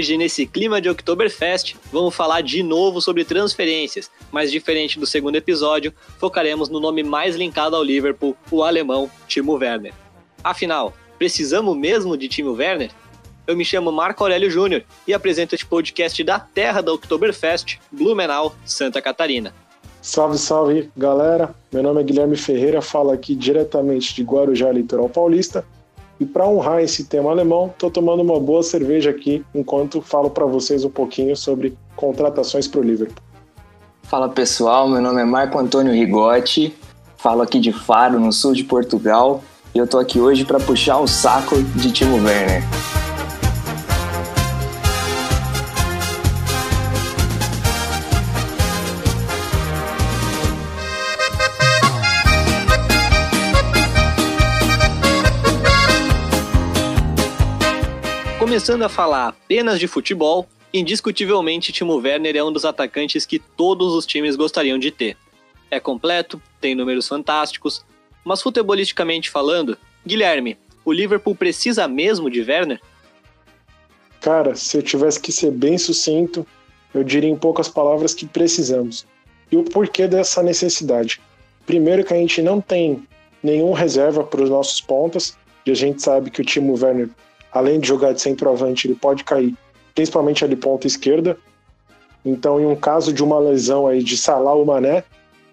Hoje, nesse clima de Oktoberfest, vamos falar de novo sobre transferências, mas diferente do segundo episódio, focaremos no nome mais linkado ao Liverpool, o alemão Timo Werner. Afinal, precisamos mesmo de Timo Werner? Eu me chamo Marco Aurélio Júnior e apresento este podcast da terra da Oktoberfest, Blumenau, Santa Catarina. Salve, salve, galera. Meu nome é Guilherme Ferreira, falo aqui diretamente de Guarujá, litoral paulista. E para honrar esse tema alemão, estou tomando uma boa cerveja aqui enquanto falo para vocês um pouquinho sobre contratações para o Liverpool. Fala pessoal, meu nome é Marco Antônio Rigotti, falo aqui de Faro, no sul de Portugal, e eu estou aqui hoje para puxar o saco de Timo Werner. Começando a falar apenas de futebol, indiscutivelmente Timo Werner é um dos atacantes que todos os times gostariam de ter. É completo, tem números fantásticos, mas futebolisticamente falando, Guilherme, o Liverpool precisa mesmo de Werner? Cara, se eu tivesse que ser bem sucinto, eu diria em poucas palavras que precisamos. E o porquê dessa necessidade? Primeiro que a gente não tem nenhum reserva para os nossos pontas, e a gente sabe que o Timo Werner além de jogar de centroavante, ele pode cair, principalmente ali ponta esquerda. Então, em um caso de uma lesão aí de Salah ou Mané,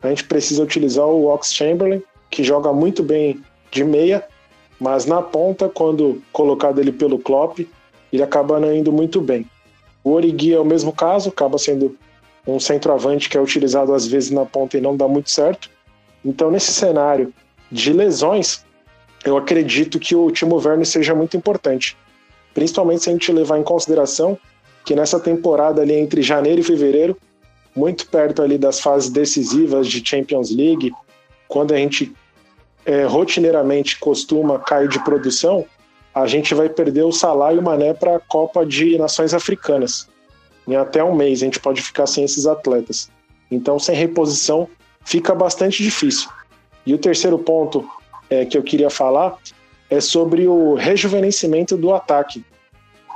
a gente precisa utilizar o Ox Chamberlain, que joga muito bem de meia, mas na ponta, quando colocado ele pelo Klopp, ele acaba não indo muito bem. O Origi é o mesmo caso, acaba sendo um centroavante que é utilizado às vezes na ponta e não dá muito certo. Então, nesse cenário de lesões, eu acredito que o Timo Werner seja muito importante. Principalmente se a gente levar em consideração que nessa temporada ali entre janeiro e fevereiro, muito perto ali das fases decisivas de Champions League, quando a gente é, rotineiramente costuma cair de produção, a gente vai perder o Salah e o Mané para a Copa de Nações Africanas. Em até um mês a gente pode ficar sem esses atletas. Então, sem reposição, fica bastante difícil. E o terceiro ponto é, que eu queria falar é sobre o rejuvenescimento do ataque.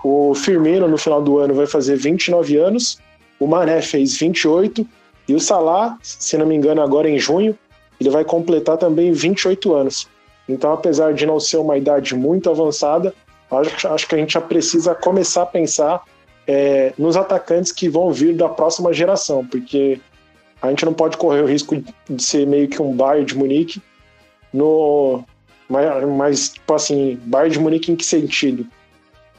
O Firmino, no final do ano, vai fazer 29 anos, o Mané fez 28, e o Salah, se não me engano, agora em junho, ele vai completar também 28 anos. Então, apesar de não ser uma idade muito avançada, acho, acho que a gente já precisa começar a pensar é, nos atacantes que vão vir da próxima geração, porque a gente não pode correr o risco de ser meio que um Bayern de Munique, no mas, mas tipo assim, Bayern de Munique em que sentido?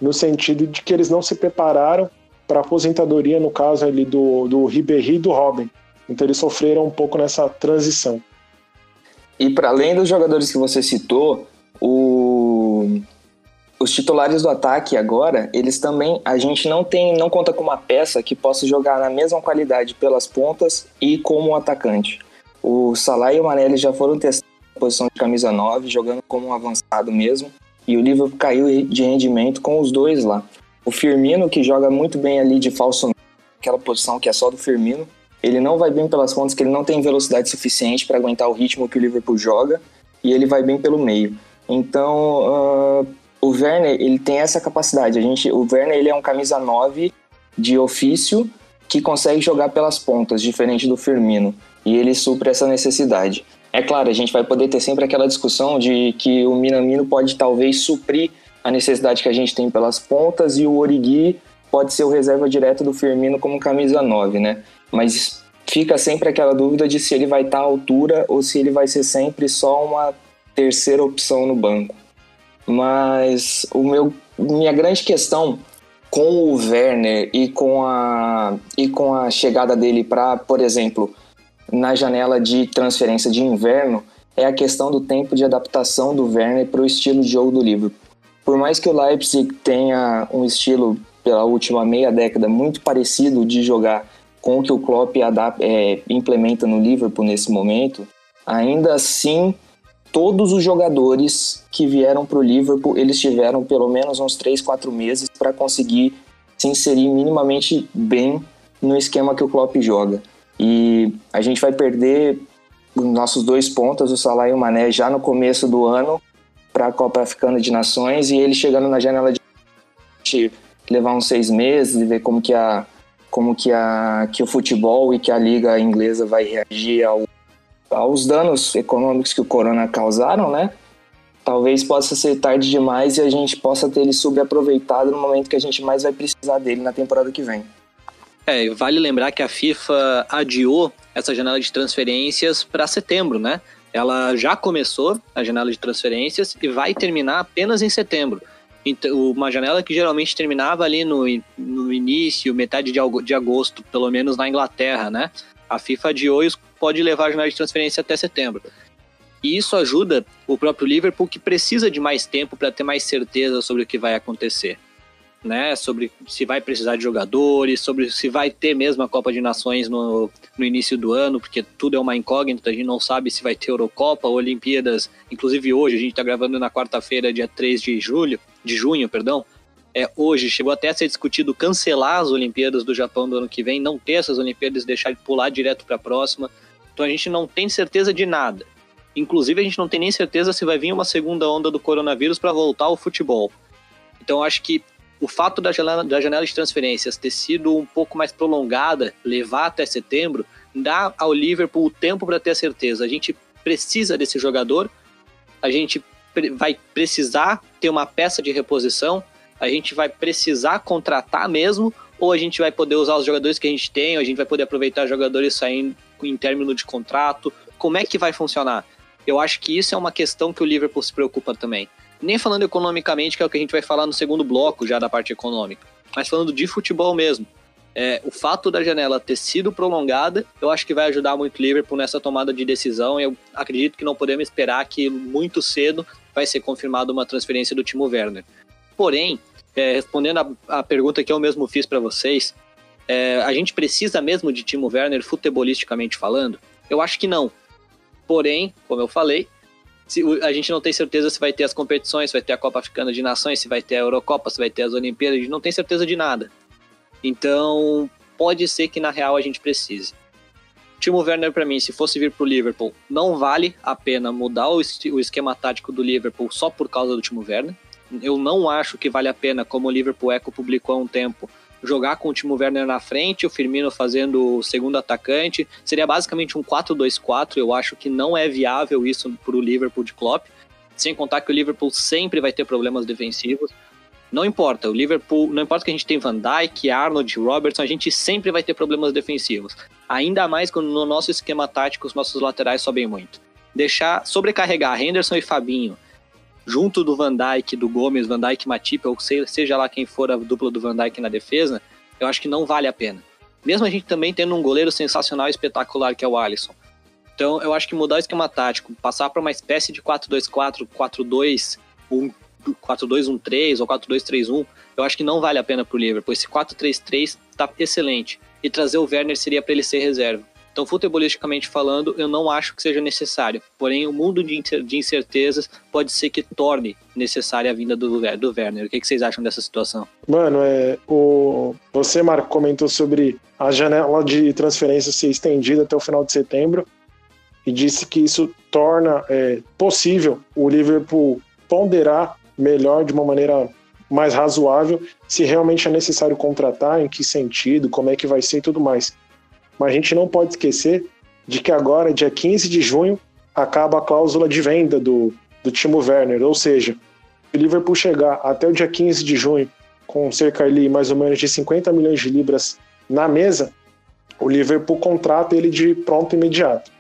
No sentido de que eles não se prepararam para aposentadoria, no caso ali do, do Ribéry e do Robin. Então eles sofreram um pouco nessa transição. E para além dos jogadores que você citou, o... os titulares do ataque agora, eles também a gente não tem, não conta com uma peça que possa jogar na mesma qualidade pelas pontas e como atacante. O Salah e o Mané já foram testados posição de camisa 9, jogando como um avançado mesmo. E o Liverpool caiu de rendimento com os dois lá. O Firmino, que joga muito bem ali de falso, aquela posição que é só do Firmino, ele não vai bem pelas pontas, que ele não tem velocidade suficiente para aguentar o ritmo que o Liverpool joga, e ele vai bem pelo meio. Então, uh, o Werner, ele tem essa capacidade. A gente, o Werner, ele é um camisa 9 de ofício que consegue jogar pelas pontas, diferente do Firmino, e ele supre essa necessidade. É claro, a gente vai poder ter sempre aquela discussão de que o Minamino pode talvez suprir a necessidade que a gente tem pelas pontas e o Origi pode ser o reserva direto do Firmino como camisa 9, né? Mas fica sempre aquela dúvida de se ele vai estar à altura ou se ele vai ser sempre só uma terceira opção no banco. Mas o meu minha grande questão com o Werner e com a e com a chegada dele para, por exemplo, na janela de transferência de inverno é a questão do tempo de adaptação do Werner para o estilo de jogo do Liverpool. Por mais que o Leipzig tenha um estilo pela última meia década muito parecido de jogar com o que o Klopp é, implementa no Liverpool nesse momento, ainda assim todos os jogadores que vieram para o Liverpool eles tiveram pelo menos uns 3, 4 meses para conseguir se inserir minimamente bem no esquema que o Klopp joga. E a gente vai perder os nossos dois pontas, o Salah e o Mané, já no começo do ano para a Copa Africana de Nações e ele chegando na janela de levar uns seis meses e ver como que a como que a que o futebol e que a liga inglesa vai reagir ao, aos danos econômicos que o corona causaram, né? Talvez possa ser tarde demais e a gente possa ter ele subaproveitado no momento que a gente mais vai precisar dele na temporada que vem. É, vale lembrar que a FIFA adiou essa janela de transferências para setembro, né? Ela já começou a janela de transferências e vai terminar apenas em setembro. Então, uma janela que geralmente terminava ali no, no início, metade de, agosto, pelo menos na Inglaterra, né? A FIFA adiou e pode levar a janela de transferência até setembro. E isso ajuda o próprio Liverpool, que precisa de mais tempo para ter mais certeza sobre o que vai acontecer né? Sobre se vai precisar de jogadores, sobre se vai ter mesmo a Copa de Nações no, no início do ano, porque tudo é uma incógnita, a gente não sabe se vai ter Eurocopa Olimpíadas. Inclusive hoje, a gente está gravando na quarta-feira, dia 3 de julho, de junho, perdão. É, hoje chegou até a ser discutido cancelar as Olimpíadas do Japão do ano que vem, não ter essas Olimpíadas, deixar de pular direto para a próxima. Então a gente não tem certeza de nada. Inclusive a gente não tem nem certeza se vai vir uma segunda onda do coronavírus para voltar ao futebol. Então acho que o fato da janela, da janela de transferências ter sido um pouco mais prolongada, levar até setembro, dá ao Liverpool o tempo para ter a certeza. A gente precisa desse jogador, a gente vai precisar ter uma peça de reposição, a gente vai precisar contratar mesmo, ou a gente vai poder usar os jogadores que a gente tem, ou a gente vai poder aproveitar jogadores saindo em término de contrato. Como é que vai funcionar? Eu acho que isso é uma questão que o Liverpool se preocupa também nem falando economicamente, que é o que a gente vai falar no segundo bloco já da parte econômica, mas falando de futebol mesmo. É, o fato da janela ter sido prolongada, eu acho que vai ajudar muito o Liverpool nessa tomada de decisão. Eu acredito que não podemos esperar que muito cedo vai ser confirmada uma transferência do Timo Werner. Porém, é, respondendo a, a, pergunta que eu mesmo fiz para vocês, é, a gente precisa mesmo de Timo Werner futebolisticamente falando? Eu acho que não. Porém, como eu falei, se, a gente não tem certeza se vai ter as competições, se vai ter a Copa Africana de Nações, se vai ter a Eurocopa, se vai ter as Olimpíadas, a gente não tem certeza de nada. Então, pode ser que na real a gente precise. Timo Werner, para mim, se fosse vir para o Liverpool, não vale a pena mudar o, esquema tático do Liverpool só por causa do Timo Werner. Eu não acho que vale a pena, como o Liverpool Eco publicou há um tempo, jogar com o Timo Werner na frente, o Firmino fazendo o segundo atacante. Seria basicamente um 4-2-4. Eu acho que não é viável isso para o Liverpool de Klopp. Sem contar que o Liverpool sempre vai ter problemas defensivos. Não importa, o Liverpool, não importa que a gente tem Van Dijk, Arnold, Robertson, a gente sempre vai ter problemas defensivos. Ainda mais quando no nosso esquema tático os nossos laterais sobem muito. Deixar sobrecarregar Henderson e Fabinho junto do Van Dijk, do Gomes, Van Dijk Matip, ou seja lá quem for a dupla do Van Dijk na defesa, eu acho que não vale a pena. Mesmo a gente também tendo um goleiro sensacional e espetacular que é o Alisson. Então eu acho que mudar o esquema tático, passar para uma espécie de 4-2-4, 4-2, 4-2-1-3 ou 4-2-3-1, eu acho que não vale a pena para o Liverpool. Esse 4-3-3 está excelente. E trazer o Werner seria para ele ser reserva. Então, futebolisticamente falando, eu não acho que seja necessário. Porém, o mundo de incertezas pode ser que torne necessária a vinda do, do Werner. O que, vocês acham dessa situação? Mano, é, o... você, Marco, comentou sobre a janela de transferência ser estendida até o final de setembro e disse que isso torna é, possível o Liverpool ponderar melhor, de uma maneira mais razoável, se realmente é necessário contratar, em que sentido, como é que vai ser e tudo mais. Mas a gente não pode esquecer de que agora, dia 15 de junho, acaba a cláusula de venda do, do Timo Werner. Ou seja, o Liverpool chegar até o dia 15 de junho com cerca ali mais ou menos de 50 milhões de libras na mesa, o Liverpool contrata ele de pronto imediato.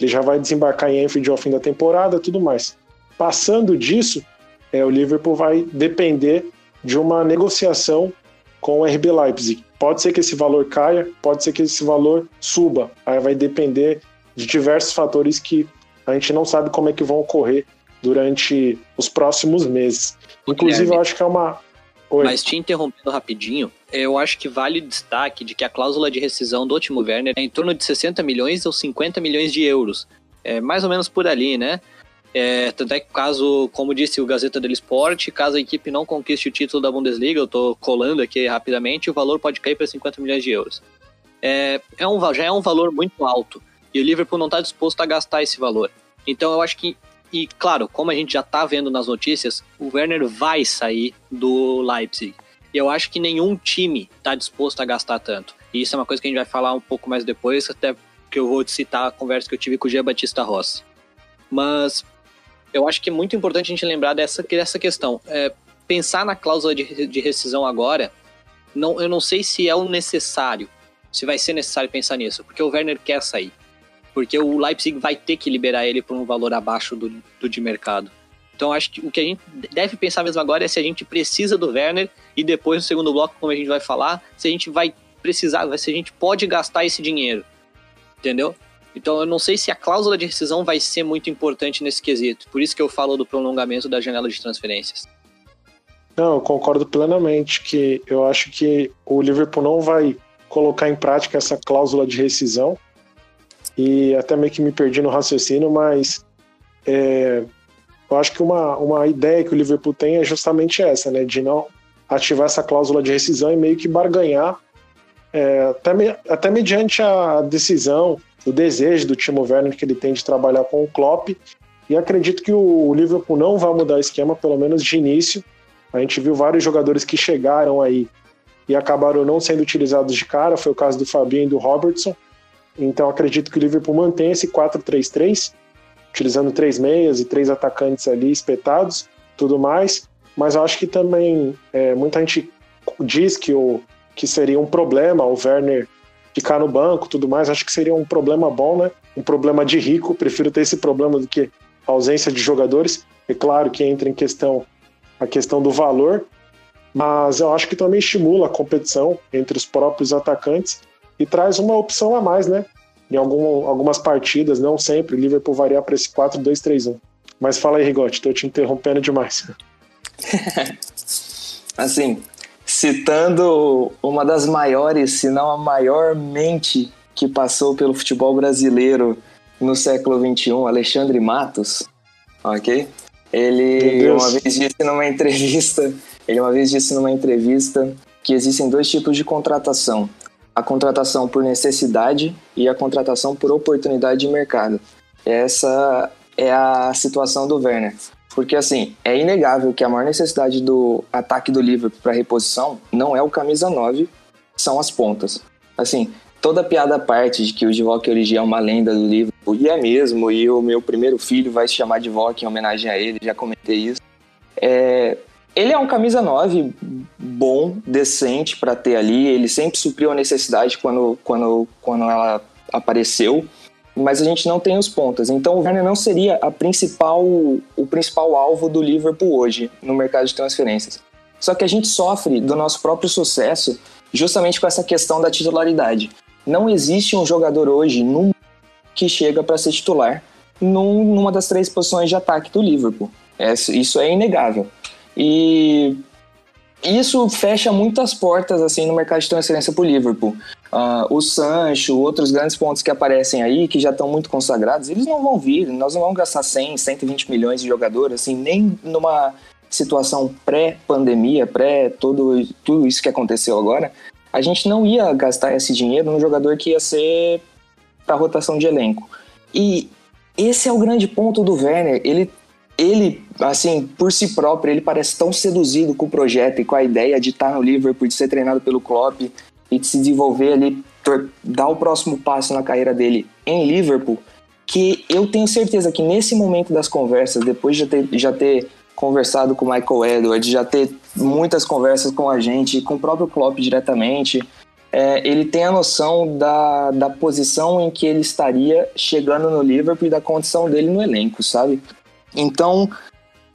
Ele já vai desembarcar em Anfield ao fim da temporada, tudo mais. Passando disso, é, o Liverpool vai depender de uma negociação com o RB Leipzig. Pode ser que esse valor caia, pode ser que esse valor suba. Aí vai depender de diversos fatores que a gente não sabe como é que vão ocorrer durante os próximos meses. Inclusive, Guilherme, eu acho que é uma. Oi. Mas te interrompendo rapidinho, eu acho que vale o destaque de que a cláusula de rescisão do Timo Werner é em torno de 60 milhões ou 50 milhões de euros. É mais ou menos por ali, né? É, tanto é que caso, como disse o Gazeta dello Sport, caso a equipe não conquiste o título da Bundesliga, eu estou colando aqui rapidamente, o valor pode cair para 50 milhões de euros. É, é um, já é um valor muito alto e o Liverpool não está disposto a gastar esse valor. Então eu acho que, e claro, como a gente já está vendo nas notícias, o Werner vai sair do Leipzig. E eu acho que nenhum time está disposto a gastar tanto. E isso é uma coisa que a gente vai falar um pouco mais depois, até que eu vou citar a conversa que eu tive com o Gia Batista Rossi. Mas eu acho que é muito importante a gente lembrar dessa, dessa questão. É, pensar na cláusula de, de rescisão agora, não, eu não sei se é o necessário, se vai ser necessário pensar nisso, porque o Werner quer sair. Porque o Leipzig vai ter que liberar ele por um valor abaixo do, do de mercado. Então acho que o que a gente deve pensar mesmo agora é se a gente precisa do Werner e depois no segundo bloco, como a gente vai falar, se a gente vai precisar, se a gente pode gastar esse dinheiro. Entendeu? Então eu não sei se a cláusula de rescisão vai ser muito importante nesse quesito. Por isso que eu falo do prolongamento da janela de transferências. Não, eu concordo plenamente que eu acho que o Liverpool não vai colocar em prática essa cláusula de rescisão. E até meio que me perdi no raciocínio, mas é, eu acho que uma, uma ideia que o Liverpool tem é justamente essa, né? De não ativar essa cláusula de rescisão e meio que barganhar, é, até, me, até mediante a decisão, o desejo do Timo Werner que ele tem de trabalhar com o Klopp. E acredito que o Liverpool não vai mudar o esquema, pelo menos de início. A gente viu vários jogadores que chegaram aí e acabaram não sendo utilizados de cara, foi o caso do Fabinho e do Robertson. Então acredito que o Liverpool mantém esse 4-3-3, utilizando três meias e três atacantes ali espetados, tudo mais. Mas eu acho que também é, muita gente diz que, o, que seria um problema o Werner ficar no banco, tudo mais. Acho que seria um problema bom, né? Um problema de rico. Prefiro ter esse problema do que a ausência de jogadores. É claro que entra em questão a questão do valor, mas eu acho que também estimula a competição entre os próprios atacantes e traz uma opção a mais, né? em algum, algumas partidas, não sempre, o Liverpool variar para esse 4-2-3-1. Mas fala aí, Rigotti, estou te interrompendo demais. assim, citando uma das maiores, se não a maior mente que passou pelo futebol brasileiro no século XXI, Alexandre Matos, ok? Ele uma vez disse numa entrevista, ele uma vez disse numa entrevista que existem dois tipos de contratação a contratação por necessidade e a contratação por oportunidade de mercado. Essa é a situação do Werner. Porque, assim, é inegável que a maior necessidade do ataque do Liverpool para reposição não é o camisa 9, são as pontas. Assim, toda piada à parte de que o Divock Origi é uma lenda do Liverpool, e é mesmo, e o meu primeiro filho vai se chamar Divock em homenagem a ele, já comentei isso. É, ele é um camisa 9 bom, decente para ter ali. Ele sempre supriu a necessidade quando, quando, quando ela apareceu. Mas a gente não tem os pontas. Então o Werner não seria a principal, o principal alvo do Liverpool hoje no mercado de transferências. Só que a gente sofre do nosso próprio sucesso justamente com essa questão da titularidade. Não existe um jogador hoje num que chega para ser titular num, numa das três posições de ataque do Liverpool. É, isso é inegável. E isso fecha muitas portas assim no mercado de transferência para o Liverpool. Uh, o Sancho, outros grandes pontos que aparecem aí, que já estão muito consagrados, eles não vão vir. Nós não vamos gastar 100, 120 milhões de jogadores, assim, nem numa situação pré-pandemia, pré todo tudo isso que aconteceu agora. A gente não ia gastar esse dinheiro num jogador que ia ser para rotação de elenco. E esse é o grande ponto do Werner. Ele ele, assim, por si próprio, ele parece tão seduzido com o projeto e com a ideia de estar no Liverpool, de ser treinado pelo Klopp e de se desenvolver ali, dar o próximo passo na carreira dele em Liverpool, que eu tenho certeza que nesse momento das conversas, depois de já ter, já ter conversado com o Michael Edwards, já ter muitas conversas com a gente, com o próprio Klopp diretamente, é, ele tem a noção da, da posição em que ele estaria chegando no Liverpool e da condição dele no elenco, sabe? Então,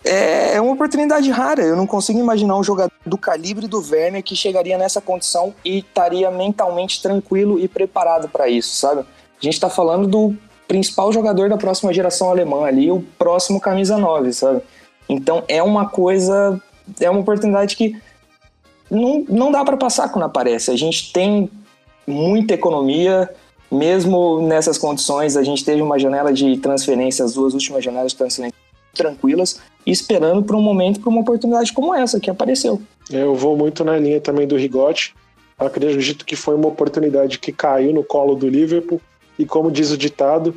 é, é uma oportunidade rara. Eu não consigo imaginar um jogador do calibre do Werner que chegaria nessa condição e estaria mentalmente tranquilo e preparado para isso, sabe? A gente está falando do principal jogador da próxima geração alemã ali, o próximo camisa 9, sabe? Então é uma coisa, é uma oportunidade que não, não dá para passar quando aparece. A gente tem muita economia, mesmo nessas condições, a gente teve uma janela de transferência, as duas últimas janelas de transferência tranquilas e esperando por um momento, por uma oportunidade como essa que apareceu. Eu vou muito na linha também do Rigotti. Acredito que foi uma oportunidade que caiu no colo do Liverpool e como diz o ditado,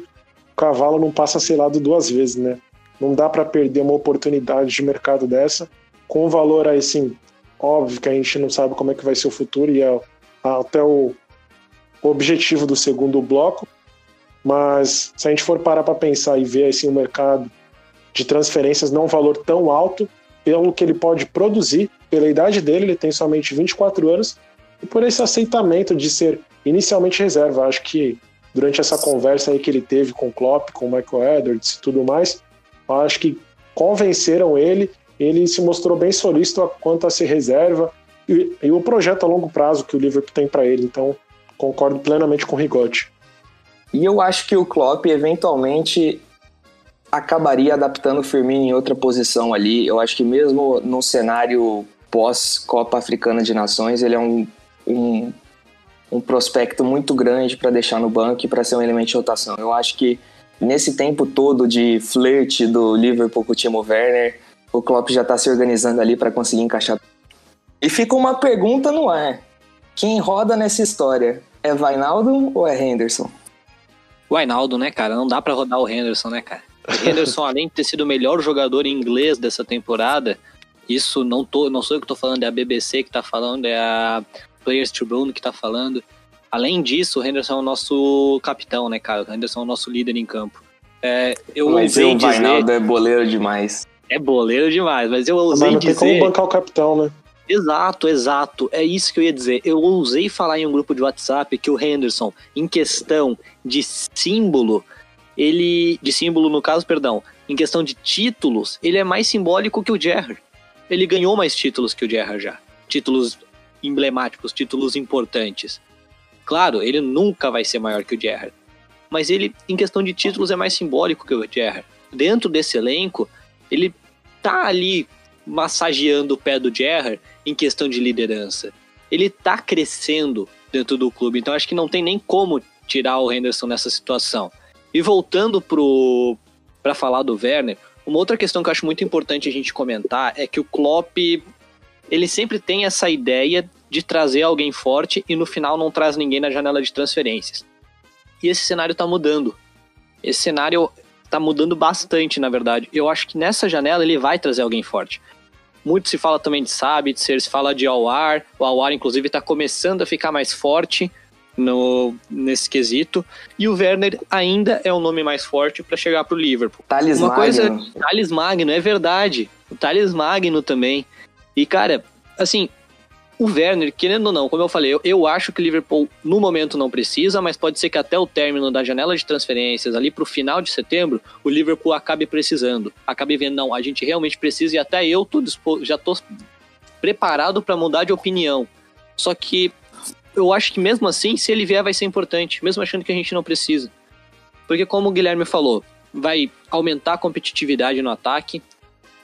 o cavalo não passa selado duas vezes, né? Não dá para perder uma oportunidade de mercado dessa com um valor aí sim óbvio que a gente não sabe como é que vai ser o futuro e é até o objetivo do segundo bloco, mas se a gente for parar para pensar e ver assim, o mercado de transferências não um valor tão alto, pelo que ele pode produzir, pela idade dele, ele tem somente 24 anos, e por esse aceitamento de ser inicialmente reserva. Acho que durante essa conversa aí que ele teve com o Klopp, com o Michael Edwards e tudo mais, acho que convenceram ele, ele se mostrou bem solícito quanto a ser reserva e, e o projeto a longo prazo que o Liverpool tem para ele. Então, concordo plenamente com o Rigotti. E eu acho que o Klopp eventualmente acabaria adaptando o Firmino em outra posição ali. Eu acho que mesmo no cenário pós-Copa Africana de Nações, ele é um, um, um prospecto muito grande para deixar no banco e para ser um elemento de rotação. Eu acho que nesse tempo todo de flerte do Liverpool com o Timo Werner, o Klopp já está se organizando ali para conseguir encaixar. E fica uma pergunta no ar. Quem roda nessa história? É Vainaldo ou é Henderson? O Hinaldo, né, cara? Não dá para rodar o Henderson, né, cara? O Henderson, além de ter sido o melhor jogador em inglês dessa temporada, isso não, tô, não sou eu que tô falando, é a BBC que tá falando, é a Players Tribune que tá falando. Além disso, o Henderson é o nosso capitão, né, cara? O Henderson é o nosso líder em campo. É, eu mas o Vainaldo é boleiro demais. É boleiro demais, mas eu ousei mas não dizer... tem como bancar o capitão, né? Exato, exato. É isso que eu ia dizer. Eu ousei falar em um grupo de WhatsApp que o Henderson, em questão de símbolo, ele. De símbolo, no caso, perdão. Em questão de títulos, ele é mais simbólico que o Gerrard. Ele ganhou mais títulos que o Gerrard já. Títulos emblemáticos, títulos importantes. Claro, ele nunca vai ser maior que o Gerrard. Mas ele, em questão de títulos, é mais simbólico que o Gerrard. Dentro desse elenco, ele tá ali massageando o pé do Gerrard em questão de liderança. Ele tá crescendo dentro do clube, então acho que não tem nem como tirar o Henderson nessa situação. E voltando para falar do Werner, uma outra questão que eu acho muito importante a gente comentar é que o Klopp ele sempre tem essa ideia de trazer alguém forte e no final não traz ninguém na janela de transferências. E esse cenário tá mudando. Esse cenário tá mudando bastante, na verdade. Eu acho que nessa janela ele vai trazer alguém forte. Muito se fala também de Sabitzer, se fala de Awar. O Awar, inclusive, está começando a ficar mais forte no, nesse quesito. E o Werner ainda é o nome mais forte para chegar para o Liverpool. Thales Uma Magno. coisa, Thales Magno, é verdade. O Thales Magno também. E, cara, assim, o Werner, querendo ou não, como eu falei, eu, eu, acho que o Liverpool no momento não precisa, mas pode ser que até o término da janela de transferências, ali pro final de setembro, o Liverpool acabe precisando. Acabe vendo, não, a gente realmente precisa e até eu tô disposto, já tô preparado para mudar de opinião. Só que eu acho que mesmo assim, se ele vier, vai ser importante, mesmo achando que a gente não precisa. Porque como o Guilherme falou, vai aumentar a competitividade no ataque,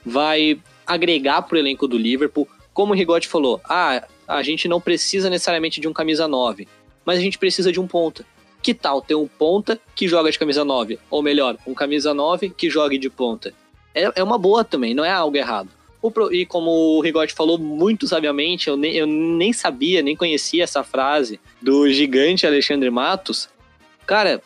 vai agregar pro elenco do Liverpool, como o Rigotti falou, ah, a gente não precisa necessariamente de um camisa 9, mas a gente precisa de um ponta. Que tal ter um ponta que joga de camisa 9? Ou melhor, um camisa 9 que jogue de ponta? É, é uma boa também, não é algo errado. E como o Rigotti falou muito sabiamente, eu nem, eu nem sabia, nem conhecia essa frase do gigante Alexandre Matos. Cara,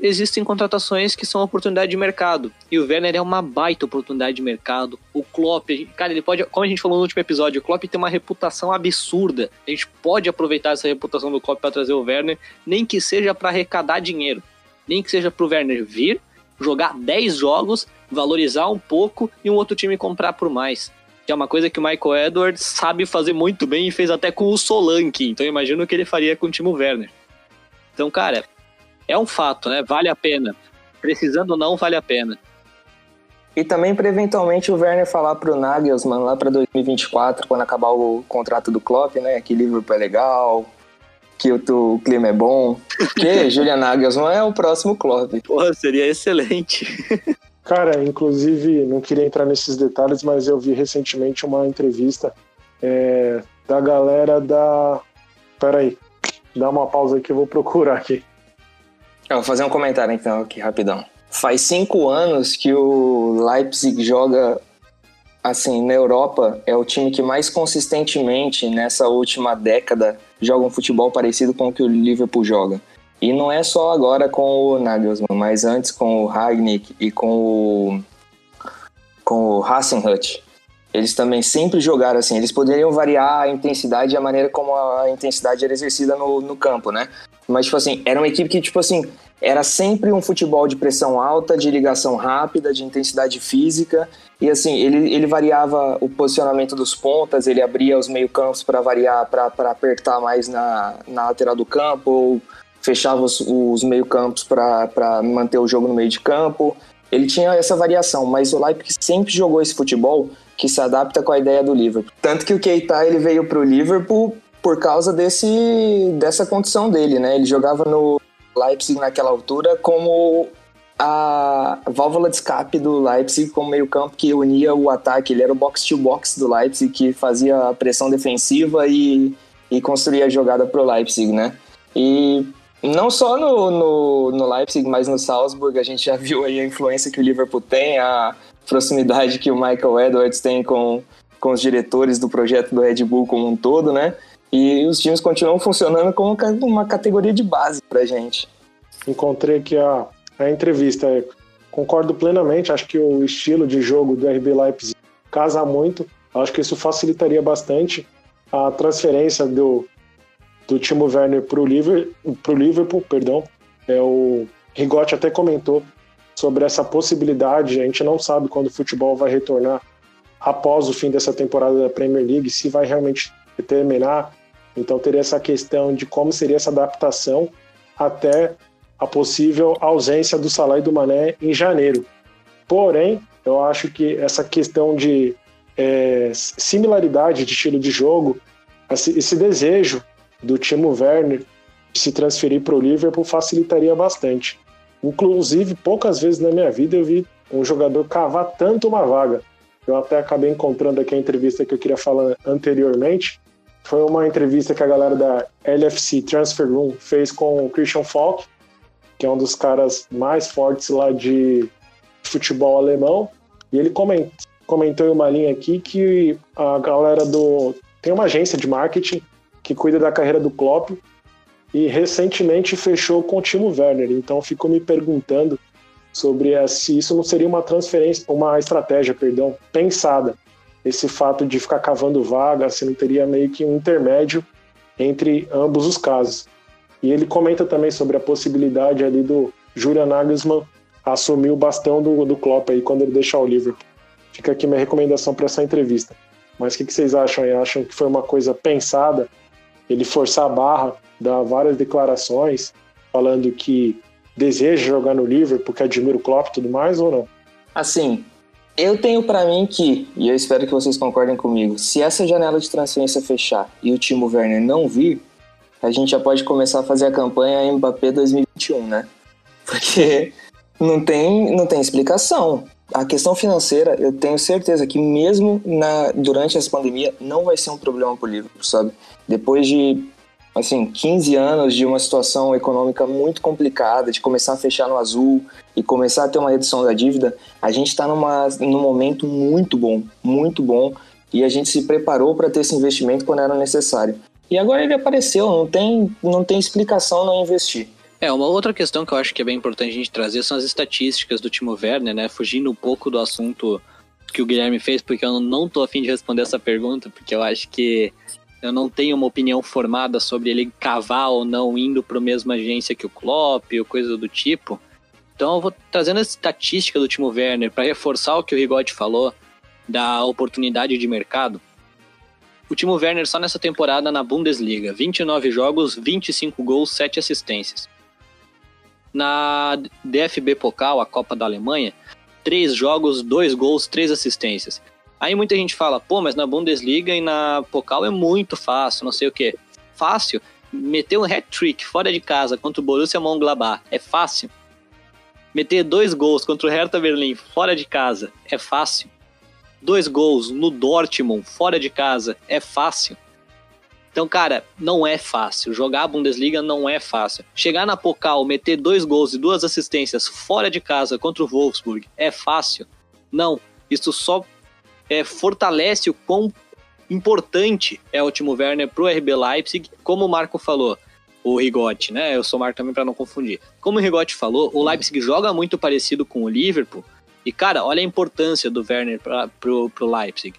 existem contratações que são oportunidade de mercado. E o Werner é uma baita oportunidade de mercado. O Klopp, cara, ele pode, como a gente falou no último episódio, o Klopp tem uma reputação absurda. A gente pode aproveitar essa reputação do Klopp para trazer o Werner, nem que seja para arrecadar dinheiro, nem que seja para o Werner vir, jogar 10 jogos, valorizar um pouco e um outro time comprar por mais. Que é uma coisa que o Michael Edwards sabe fazer muito bem e fez até com o Solanke. Então eu imagino o que ele faria com o Timo Werner. Então, cara, é um fato, né? Vale a pena. Precisando ou não, vale a pena. E também para eventualmente o Werner falar pro Nagelsmann lá para 2024, quando acabar o contrato do Klopp, né? Que Liverpool é legal, que o, o clima é bom. Porque Julian Nagelsmann é o próximo Klopp. Porra, seria excelente. Cara, inclusive, não queria entrar nesses detalhes, mas eu vi recentemente uma entrevista é, da galera da. Peraí, dá uma pausa que eu vou procurar aqui. Eu vou fazer um comentário então aqui rapidão. Faz cinco anos que o Leipzig joga assim na Europa é o time que mais consistentemente nessa última década joga um futebol parecido com o que o Liverpool joga. E não é só agora com o Nagelsmann, mas antes com o Ragnick e com o com o Hasenhut. Eles também sempre jogaram assim. Eles poderiam variar a intensidade e a maneira como a intensidade era exercida no, no campo, né? Mas, tipo assim, era uma equipe que, tipo assim, era sempre um futebol de pressão alta, de ligação rápida, de intensidade física. E, assim, ele, ele variava o posicionamento dos pontas, ele abria os meio-campos para variar, para apertar mais na, na lateral do campo, ou fechava os, os meio-campos para manter o jogo no meio de campo. Ele tinha essa variação, mas o Leipzig sempre jogou esse futebol que se adapta com a ideia do Liverpool. Tanto que o Keita ele veio para o Liverpool por causa desse, dessa condição dele, né? Ele jogava no Leipzig naquela altura como a válvula de escape do Leipzig como meio campo que unia o ataque. Ele era o box-to-box do Leipzig que fazia a pressão defensiva e, e construía a jogada para o Leipzig, né? E não só no, no, no, Leipzig, mas no Salzburg, a gente já viu aí a influência que o Liverpool tem, a, proximidade que o Michael Edwards tem com, com os diretores do projeto do Red Bull como um todo, né? E os times continuam funcionando como uma categoria de base pra gente. Encontrei aqui a, a entrevista. Concordo plenamente, acho que o estilo de jogo do RB Leipzig casa muito. Acho que isso facilitaria bastante a transferência do, do Timo Werner para o Liverpool, Liverpool, perdão. É, o Rigotti até comentou sobre essa possibilidade. A gente não sabe quando o futebol vai retornar após o fim dessa temporada da Premier League, se vai realmente terminar. Então teria essa questão de como seria essa adaptação até a possível ausência do Salah e do Mané em janeiro. Porém, eu acho que essa questão de é, similaridade de estilo de jogo, esse desejo do Timo Werner se transferir para o Liverpool facilitaria bastante. Inclusive, poucas vezes na minha vida eu vi um jogador cavar tanto uma vaga. Eu até acabei encontrando aqui a entrevista que eu queria falar anteriormente. Foi uma entrevista que a galera da LFC Transfer Room fez com o Christian Falk, que é um dos caras mais fortes lá de futebol alemão. E ele comentou em uma linha aqui que a galera do. Tem uma agência de marketing que cuida da carreira do Klopp e recentemente fechou com o Timo Werner. Então ficou me perguntando sobre se isso não seria uma transferência, uma estratégia, perdão, pensada. Esse fato de ficar cavando vaga, se não teria meio que um intermédio entre ambos os casos. E ele comenta também sobre a possibilidade ali do Julian Nagelsmann assumir o bastão do, do Klopp aí quando ele deixar o Liverpool. Fica aqui minha recomendação para essa entrevista. Mas o que, que vocês acham aí? Acham que foi uma coisa pensada? Ele forçar a barra dá várias declarações falando que deseja jogar no Liverpool, porque admira o Klopp e tudo mais, ou não? Assim, eu tenho para mim que, e eu espero que vocês concordem comigo, se essa janela de transferência fechar e o Timo Werner não vir, a gente já pode começar a fazer a campanha Mbappé 2021, né? Porque não tem, não tem explicação. A questão financeira, eu tenho certeza que mesmo na, durante essa pandemia não vai ser um problema pro Liverpool, sabe? Depois de assim, 15 anos de uma situação econômica muito complicada, de começar a fechar no azul e começar a ter uma redução da dívida, a gente está num momento muito bom, muito bom, e a gente se preparou para ter esse investimento quando era necessário. E agora ele apareceu, não tem, não tem explicação não investir. É, uma outra questão que eu acho que é bem importante a gente trazer são as estatísticas do Timo Werner, né? Fugindo um pouco do assunto que o Guilherme fez, porque eu não tô afim de responder essa pergunta, porque eu acho que eu não tenho uma opinião formada sobre ele cavar ou não indo para a mesma agência que o Klopp ou coisa do tipo. Então eu vou trazendo a estatística do Timo Werner para reforçar o que o Rigotti falou da oportunidade de mercado. O Timo Werner só nessa temporada na Bundesliga, 29 jogos, 25 gols, 7 assistências. Na DFB Pokal, a Copa da Alemanha, 3 jogos, 2 gols, 3 assistências. Aí muita gente fala, pô, mas na Bundesliga e na Pokal é muito fácil, não sei o quê. Fácil? Meter um hat-trick fora de casa contra o Borussia Mönchengladbach é fácil? Meter dois gols contra o Hertha Berlim fora de casa é fácil? Dois gols no Dortmund fora de casa é fácil? Então, cara, não é fácil. Jogar a Bundesliga não é fácil. Chegar na Pokal, meter dois gols e duas assistências fora de casa contra o Wolfsburg é fácil? Não. Isso só é, fortalece o quão importante é o Timo Werner pro RB Leipzig, como o Marco falou, o Rigotti, né? Eu sou o Marco também para não confundir. Como o Rigotti falou, o Leipzig joga muito parecido com o Liverpool. E, cara, olha a importância do Werner pra, pro, pro Leipzig.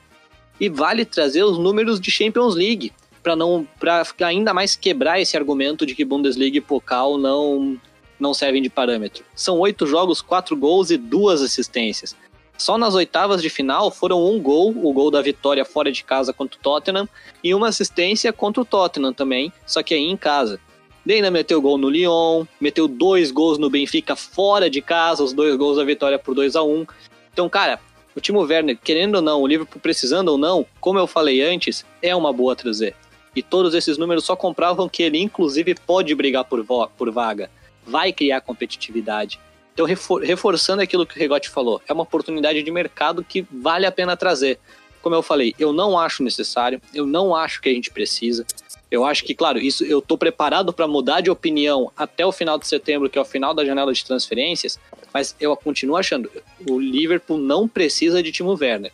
E vale trazer os números de Champions League para não para ainda mais quebrar esse argumento de que Bundesliga e Pokal não não servem de parâmetro. São oito jogos, quatro gols e duas assistências. Só nas oitavas de final foram um gol, o gol da vitória fora de casa contra o Tottenham, e uma assistência contra o Tottenham também, só que aí em casa. Daí ainda meteu gol no Lyon, meteu dois gols no Benfica fora de casa, os dois gols da vitória por 2 a 1 um. Então, cara, o Timo Werner, querendo ou não, o Liverpool precisando ou não, como eu falei antes, é uma boa trazer. E todos esses números só comprovam que ele, inclusive, pode brigar por, por vaga, vai criar competitividade. Então, refor reforçando aquilo que o Regotti falou, é uma oportunidade de mercado que vale a pena trazer. Como eu falei, eu não acho necessário, eu não acho que a gente precisa. Eu acho que, claro, isso eu estou preparado para mudar de opinião até o final de setembro, que é o final da janela de transferências, mas eu continuo achando o Liverpool não precisa de Timo Werner.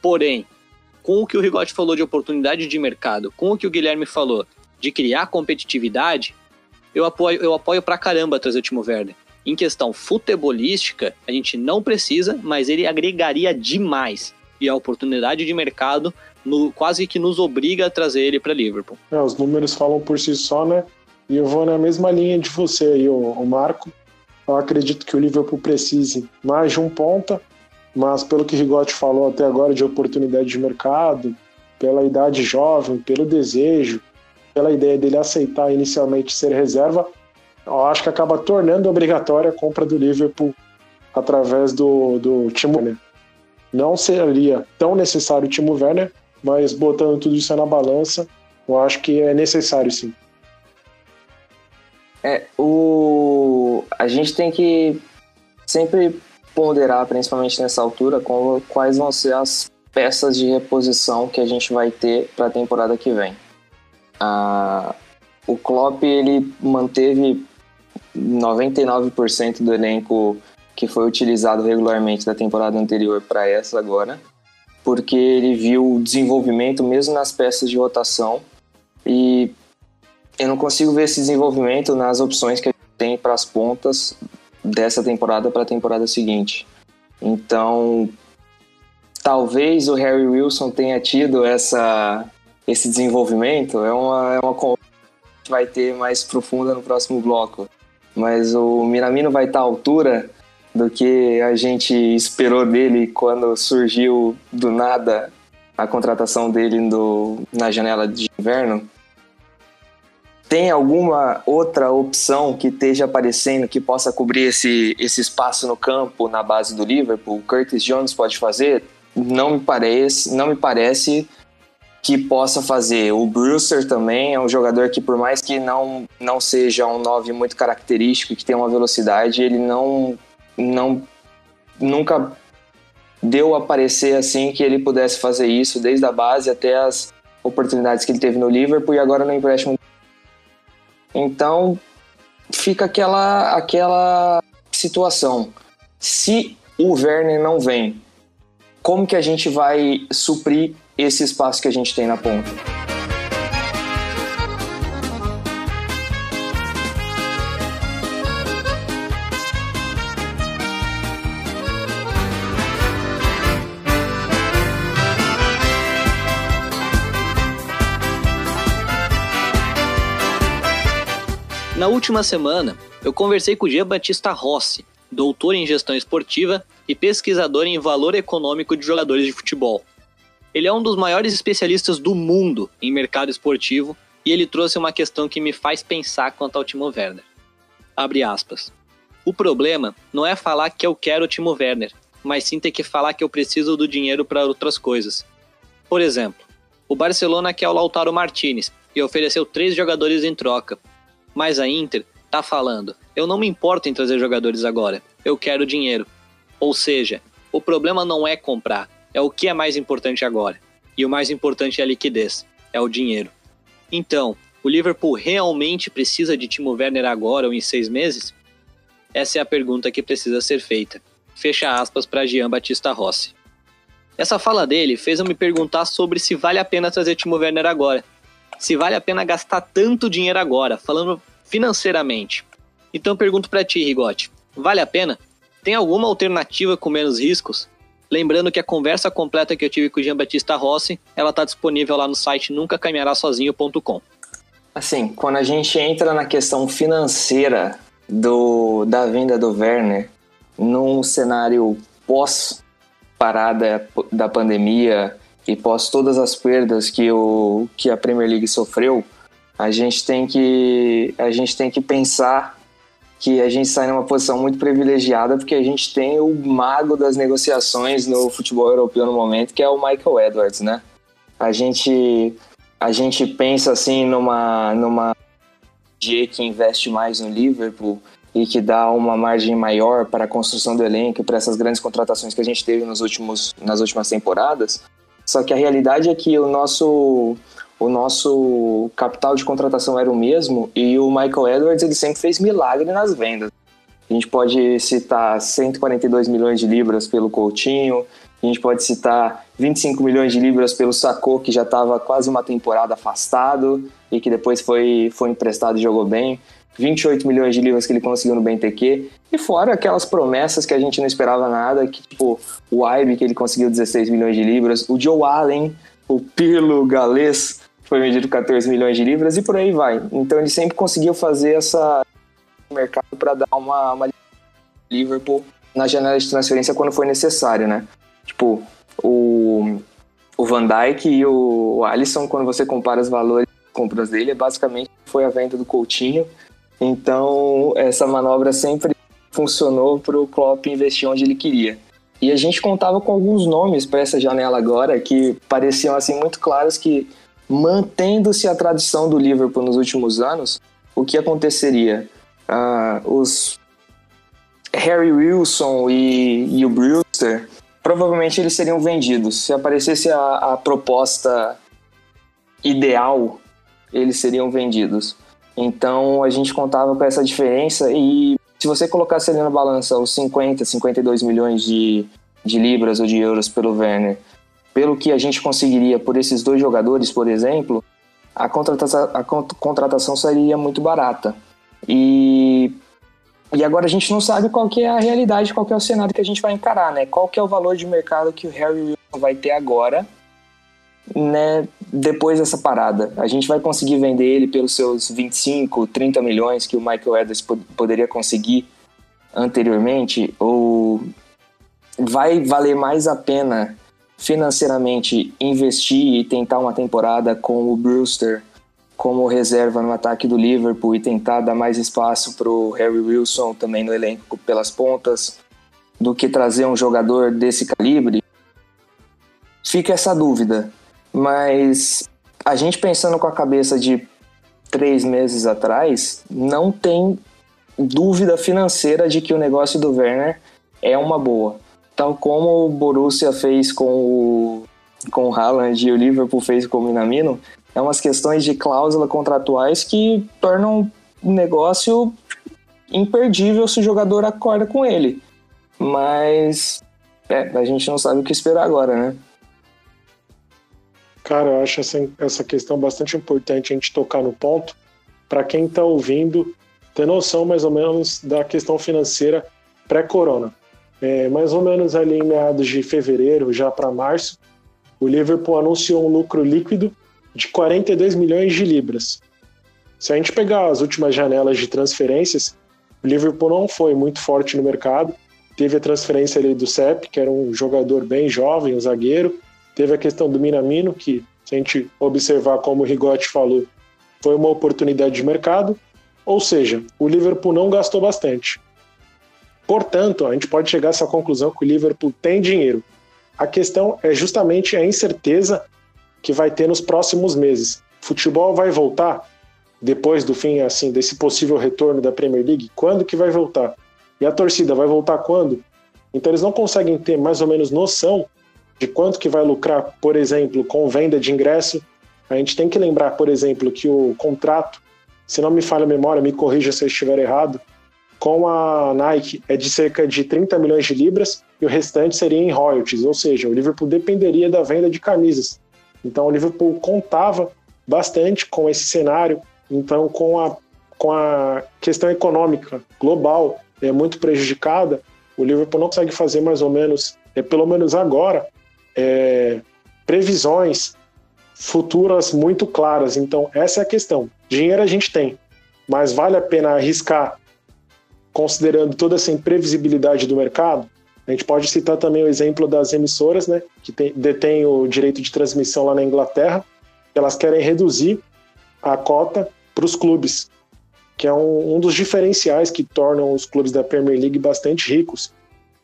Porém, com o que o Rigotti falou de oportunidade de mercado, com o que o Guilherme falou de criar competitividade, eu apoio, eu apoio pra caramba trazer o Timo Werner. Em questão futebolística, a gente não precisa, mas ele agregaria demais. E a oportunidade de mercado no, quase que nos obriga a trazer ele para Liverpool. É, os números falam por si só, né? E eu vou na mesma linha de você aí, o, Marco. Eu acredito que o Liverpool precise mais de um ponta, mas pelo que Rigotti falou até agora de oportunidade de mercado, pela idade jovem, pelo desejo, pela ideia dele aceitar inicialmente ser reserva, eu acho que acaba tornando obrigatória a compra do Liverpool através do, do Timo Werner. Não seria tão necessário o Timo Werner, mas botando tudo isso na balança, eu acho que é necessário sim. É, o... a gente tem que sempre ponderar, principalmente nessa altura, quais vão ser as peças de reposição que a gente vai ter para a temporada que vem. Ah, o Klopp ele manteve 99% do elenco que foi utilizado regularmente da temporada anterior para essa agora porque ele viu o desenvolvimento mesmo nas peças de rotação e eu não consigo ver esse desenvolvimento nas opções que a gente tem para as pontas dessa temporada para a temporada seguinte. Então, talvez o Harry Wilson tenha tido essa, esse desenvolvimento. É uma, é uma que vai ter mais profunda no próximo bloco. Mas o Miramino vai estar à altura do que a gente esperou dele quando surgiu do nada a contratação dele no, na janela de inverno? Tem alguma outra opção que esteja aparecendo que possa cobrir esse, esse espaço no campo na base do Liverpool? Curtis Jones pode fazer? Não me parece, não me parece que possa fazer. O Brewster também é um jogador que, por mais que não, não seja um 9 muito característico, que tem uma velocidade, ele não não nunca deu a aparecer assim que ele pudesse fazer isso desde a base até as oportunidades que ele teve no Liverpool e agora no empréstimo. Então fica aquela aquela situação. Se o Werner não vem, como que a gente vai suprir esse espaço que a gente tem na ponta? Na última semana, eu conversei com o Jean Batista Rossi, doutor em gestão esportiva e pesquisador em valor econômico de jogadores de futebol. Ele é um dos maiores especialistas do mundo em mercado esportivo e ele trouxe uma questão que me faz pensar quanto ao Timo Werner. Abre aspas. O problema não é falar que eu quero o Timo Werner, mas sim ter que falar que eu preciso do dinheiro para outras coisas. Por exemplo, o Barcelona quer o Lautaro Martinez e ofereceu três jogadores em troca, mas a Inter tá falando: eu não me importo em trazer jogadores agora, eu quero dinheiro. Ou seja, o problema não é comprar, é o que é mais importante agora. E o mais importante é a liquidez, é o dinheiro. Então, o Liverpool realmente precisa de Timo Werner agora ou em seis meses? Essa é a pergunta que precisa ser feita. Fecha aspas para Jean Batista Rossi. Essa fala dele fez eu me perguntar sobre se vale a pena trazer Timo Werner agora se vale a pena gastar tanto dinheiro agora, falando financeiramente. Então pergunto para ti, Rigotti, vale a pena? Tem alguma alternativa com menos riscos? Lembrando que a conversa completa que eu tive com o Jean Batista Rossi, ela está disponível lá no site nuncacaminharasozinho.com. Assim, quando a gente entra na questão financeira do, da venda do Werner, num cenário pós parada da pandemia e pós todas as perdas que, o, que a Premier League sofreu, a gente tem que a gente tem que pensar que a gente sai numa posição muito privilegiada porque a gente tem o mago das negociações no futebol europeu no momento, que é o Michael Edwards, né? A gente a gente pensa assim numa numa G que investe mais no Liverpool e que dá uma margem maior para a construção do elenco, para essas grandes contratações que a gente teve nos últimos, nas últimas temporadas. Só que a realidade é que o nosso, o nosso capital de contratação era o mesmo e o Michael Edwards ele sempre fez milagre nas vendas. A gente pode citar 142 milhões de libras pelo Coutinho, a gente pode citar 25 milhões de libras pelo Sacco, que já estava quase uma temporada afastado e que depois foi, foi emprestado e jogou bem. 28 milhões de libras que ele conseguiu no BNTQ. E fora aquelas promessas que a gente não esperava nada, que tipo, o Ibe que ele conseguiu 16 milhões de libras, o Joe Allen, o Pirlo galês, foi vendido 14 milhões de libras e por aí vai. Então ele sempre conseguiu fazer essa mercado para dar uma, uma Liverpool na janela de transferência quando foi necessário, né? Tipo, o, o Van Dijk e o Alisson, quando você compara os valores compras dele, é basicamente foi a venda do Coutinho então, essa manobra sempre funcionou para o Klopp investir onde ele queria. E a gente contava com alguns nomes para essa janela agora que pareciam assim muito claros que mantendo-se a tradição do Liverpool nos últimos anos, o que aconteceria? Uh, os Harry Wilson e, e, o Brewster, provavelmente eles seriam vendidos. Se aparecesse a, a proposta ideal, eles seriam vendidos. Então a gente contava com essa diferença e se você colocasse ali na balança os 50, 52 milhões de, de libras ou de euros pelo Werner, pelo que a gente conseguiria por esses dois jogadores, por exemplo, a contratação, a contratação seria muito barata. E, e agora a gente não sabe qual que é a realidade, qual que é o cenário que a gente vai encarar, né? Qual que é o valor de mercado que o Harry Wilson vai ter agora né, depois dessa parada. A gente vai conseguir vender ele pelos seus 25, 30 milhões que o Michael Edwards poderia conseguir anteriormente? Ou vai valer mais a pena financeiramente investir e tentar uma temporada com o Brewster como reserva no ataque do Liverpool e tentar dar mais espaço para o Harry Wilson também no elenco pelas pontas do que trazer um jogador desse calibre? Fica essa dúvida. Mas a gente pensando com a cabeça de três meses atrás, não tem dúvida financeira de que o negócio do Werner é uma boa. Tal como o Borussia fez com o, com o Haaland e o Liverpool fez com o Minamino, é umas questões de cláusula contratuais que tornam o negócio imperdível se o jogador acorda com ele. Mas é, a gente não sabe o que esperar agora, né? Cara, eu acho essa, essa questão bastante importante a gente tocar no ponto, para quem está ouvindo ter noção mais ou menos da questão financeira pré-corona. É, mais ou menos ali em meados de fevereiro, já para março, o Liverpool anunciou um lucro líquido de 42 milhões de libras. Se a gente pegar as últimas janelas de transferências, o Liverpool não foi muito forte no mercado. Teve a transferência ali do Sepp, que era um jogador bem jovem, um zagueiro. Teve a questão do Minamino, que, se a gente observar como o Rigotti falou, foi uma oportunidade de mercado. Ou seja, o Liverpool não gastou bastante. Portanto, a gente pode chegar a essa conclusão que o Liverpool tem dinheiro. A questão é justamente a incerteza que vai ter nos próximos meses. Futebol vai voltar depois do fim assim desse possível retorno da Premier League? Quando que vai voltar? E a torcida vai voltar quando? Então eles não conseguem ter mais ou menos noção de quanto que vai lucrar, por exemplo, com venda de ingresso. A gente tem que lembrar, por exemplo, que o contrato, se não me falha a memória, me corrija se eu estiver errado, com a Nike é de cerca de 30 milhões de libras e o restante seria em royalties, ou seja, o Liverpool dependeria da venda de camisas. Então o Liverpool contava bastante com esse cenário, então com a, com a questão econômica global é muito prejudicada, o Liverpool não consegue fazer mais ou menos é, pelo menos agora, é, previsões futuras muito claras. Então, essa é a questão. Dinheiro a gente tem, mas vale a pena arriscar considerando toda essa imprevisibilidade do mercado? A gente pode citar também o exemplo das emissoras, né, que tem, detêm o direito de transmissão lá na Inglaterra. Elas querem reduzir a cota para os clubes, que é um, um, dos diferenciais que tornam os clubes da Premier League bastante ricos.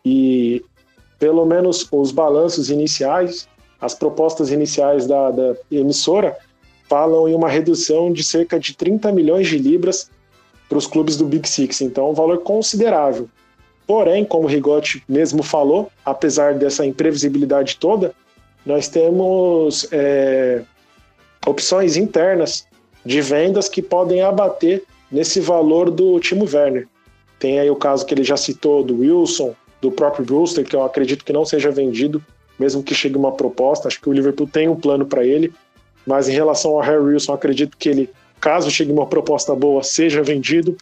E pelo menos os balanços iniciais, as propostas iniciais da, da emissora falam em uma redução de cerca de 30 milhões de libras para os clubes do Big Six. Então, um valor considerável. Porém, como o Rigotti mesmo falou, apesar dessa imprevisibilidade toda, nós temos é, opções internas de vendas que podem abater nesse valor do Timo Werner. Tem aí o caso que ele já citou do Wilson, do próprio Brewster, que eu acredito que não seja vendido, mesmo que chegue uma proposta. Acho que o Liverpool tem um plano para ele, mas em relação ao Harry Wilson, acredito que ele, caso chegue uma proposta boa, seja vendido.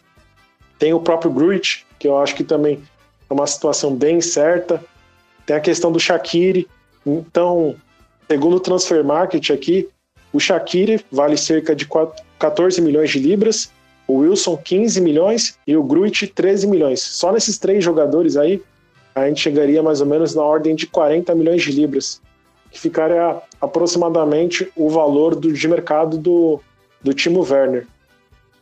Tem o próprio Gruit, que eu acho que também é uma situação bem certa. Tem a questão do Shaqiri. Então, segundo o Transfer Market aqui, o Shaqiri vale cerca de 14 milhões de libras, o Wilson 15 milhões e o Gruit 13 milhões. Só nesses três jogadores aí, a gente chegaria mais ou menos na ordem de 40 milhões de libras, que ficaria aproximadamente o valor do, de mercado do, do Timo Werner.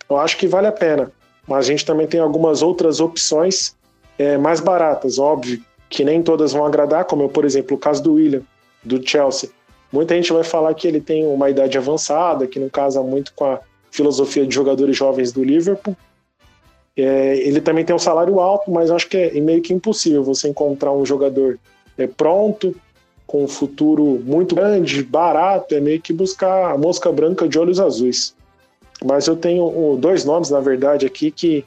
Eu acho que vale a pena, mas a gente também tem algumas outras opções é, mais baratas, óbvio, que nem todas vão agradar, como eu, por exemplo, o caso do William, do Chelsea. Muita gente vai falar que ele tem uma idade avançada, que não casa muito com a filosofia de jogadores jovens do Liverpool. É, ele também tem um salário alto, mas acho que é meio que impossível você encontrar um jogador é, pronto, com um futuro muito grande, barato, é meio que buscar a mosca branca de olhos azuis. Mas eu tenho dois nomes, na verdade, aqui que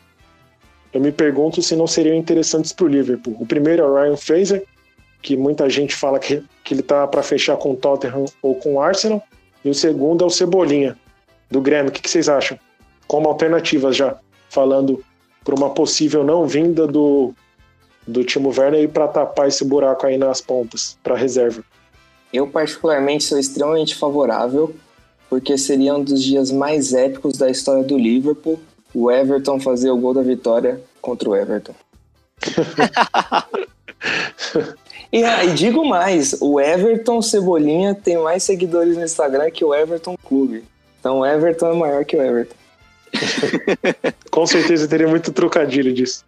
eu me pergunto se não seriam interessantes para o Liverpool. O primeiro é o Ryan Fraser, que muita gente fala que, que ele está para fechar com o Tottenham ou com o Arsenal. E o segundo é o Cebolinha, do Grêmio. O que, que vocês acham? Como alternativas já, falando por uma possível não vinda do, do Timo Werner para tapar esse buraco aí nas pontas, para reserva. Eu, particularmente, sou extremamente favorável, porque seria um dos dias mais épicos da história do Liverpool o Everton fazer o gol da vitória contra o Everton. e, ah, e, digo mais, o Everton Cebolinha tem mais seguidores no Instagram que o Everton Clube. Então o Everton é maior que o Everton. Com certeza teria muito trocadilho disso.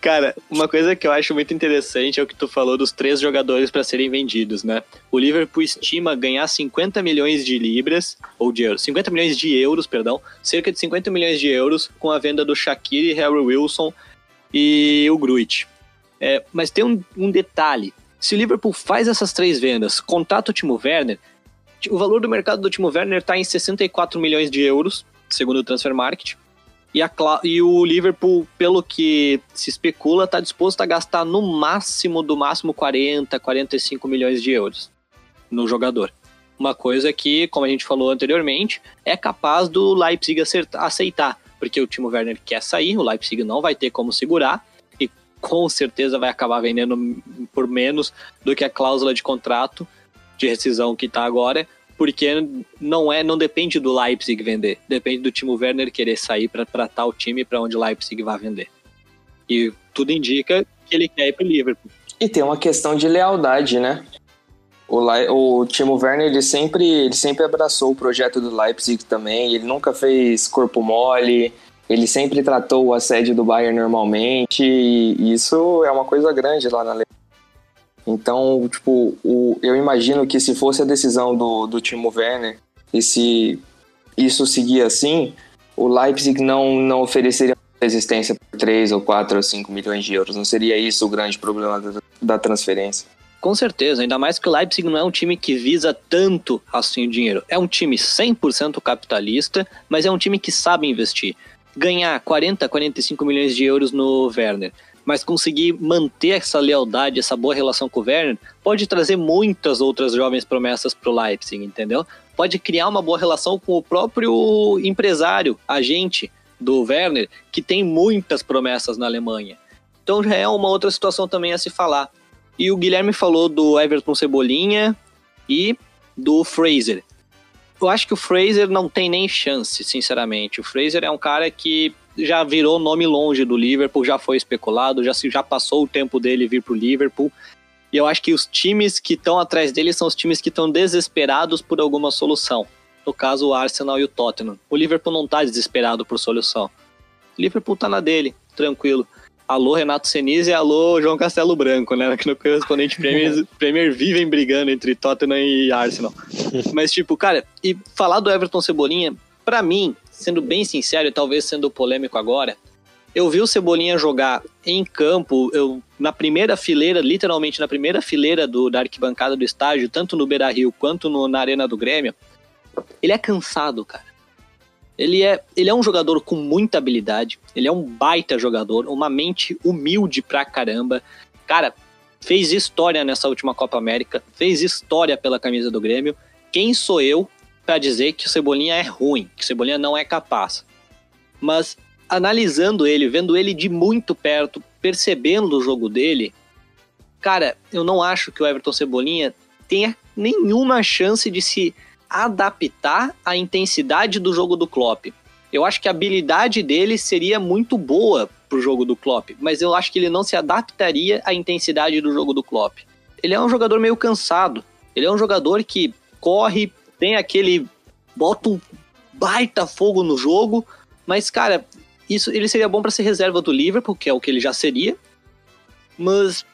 Cara, uma coisa que eu acho muito interessante é o que tu falou dos três jogadores para serem vendidos, né? O Liverpool estima ganhar 50 milhões de libras, ou de euros, 50 milhões de euros, perdão, cerca de 50 milhões de euros com a venda do Shaqiri, Harry Wilson e o Gruit. É, mas tem um, um detalhe: se o Liverpool faz essas três vendas, contrata o Timo Werner, o valor do mercado do Timo Werner está em 64 milhões de euros, segundo o Transfer Market. E, a, e o Liverpool, pelo que se especula, está disposto a gastar no máximo, do máximo, 40, 45 milhões de euros no jogador. Uma coisa que, como a gente falou anteriormente, é capaz do Leipzig aceitar, porque o Timo Werner quer sair, o Leipzig não vai ter como segurar, e com certeza vai acabar vendendo por menos do que a cláusula de contrato de rescisão que está agora, porque não é, não depende do Leipzig vender, depende do Timo Werner querer sair para o time para onde o Leipzig vai vender. E tudo indica que ele quer ir para o Liverpool. E tem uma questão de lealdade, né? O, o Timo Werner ele sempre, ele sempre abraçou o projeto do Leipzig também. Ele nunca fez corpo mole. Ele sempre tratou o assédio do Bayern normalmente. E isso é uma coisa grande lá na Alemanha. Então, tipo, o, eu imagino que se fosse a decisão do, do Timo Werner e se isso seguir assim, o Leipzig não, não ofereceria resistência por 3 ou 4 ou 5 milhões de euros. Não seria isso o grande problema da, da transferência. Com certeza, ainda mais que o Leipzig não é um time que visa tanto assim o dinheiro. É um time 100% capitalista, mas é um time que sabe investir. Ganhar 40, 45 milhões de euros no Werner mas conseguir manter essa lealdade, essa boa relação com o Werner, pode trazer muitas outras jovens promessas para o Leipzig, entendeu? Pode criar uma boa relação com o próprio empresário, agente do Werner, que tem muitas promessas na Alemanha. Então já é uma outra situação também a se falar. E o Guilherme falou do Everton Cebolinha e do Fraser. Eu acho que o Fraser não tem nem chance, sinceramente. O Fraser é um cara que já virou nome longe do Liverpool, já foi especulado, já, já passou o tempo dele vir pro Liverpool. E eu acho que os times que estão atrás dele são os times que estão desesperados por alguma solução. No caso, o Arsenal e o Tottenham. O Liverpool não está desesperado por solução. O Liverpool tá na dele, tranquilo. Alô, Renato Senise e alô, João Castelo Branco, né? Que no correspondente Premier, Premier vivem brigando entre Tottenham e Arsenal. Mas, tipo, cara, e falar do Everton Cebolinha, para mim, sendo bem sincero e talvez sendo polêmico agora, eu vi o Cebolinha jogar em campo, eu na primeira fileira, literalmente na primeira fileira do, da arquibancada do estádio, tanto no Beira Rio quanto no, na Arena do Grêmio. Ele é cansado, cara. Ele é, ele é um jogador com muita habilidade, ele é um baita jogador, uma mente humilde pra caramba. Cara, fez história nessa última Copa América, fez história pela camisa do Grêmio. Quem sou eu para dizer que o Cebolinha é ruim, que o Cebolinha não é capaz? Mas analisando ele, vendo ele de muito perto, percebendo o jogo dele, cara, eu não acho que o Everton Cebolinha tenha nenhuma chance de se adaptar à intensidade do jogo do Klopp. Eu acho que a habilidade dele seria muito boa pro jogo do Klopp, mas eu acho que ele não se adaptaria à intensidade do jogo do Klopp. Ele é um jogador meio cansado. Ele é um jogador que corre, tem aquele bota um baita fogo no jogo, mas cara, isso ele seria bom para ser reserva do Liverpool, que é o que ele já seria. Mas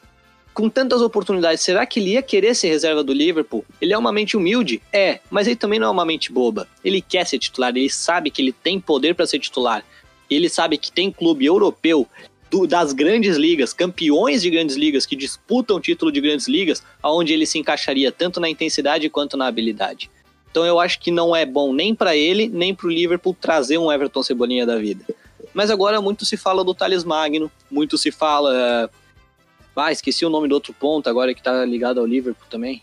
com tantas oportunidades, será que ele ia querer ser reserva do Liverpool? Ele é uma mente humilde? É, mas ele também não é uma mente boba. Ele quer ser titular, ele sabe que ele tem poder para ser titular. Ele sabe que tem clube europeu do, das grandes ligas, campeões de grandes ligas que disputam título de grandes ligas, aonde ele se encaixaria tanto na intensidade quanto na habilidade. Então eu acho que não é bom nem para ele, nem para o Liverpool trazer um Everton Cebolinha da vida. Mas agora muito se fala do Thales Magno, muito se fala ah, esqueci o nome do outro ponto agora que tá ligado ao Liverpool também.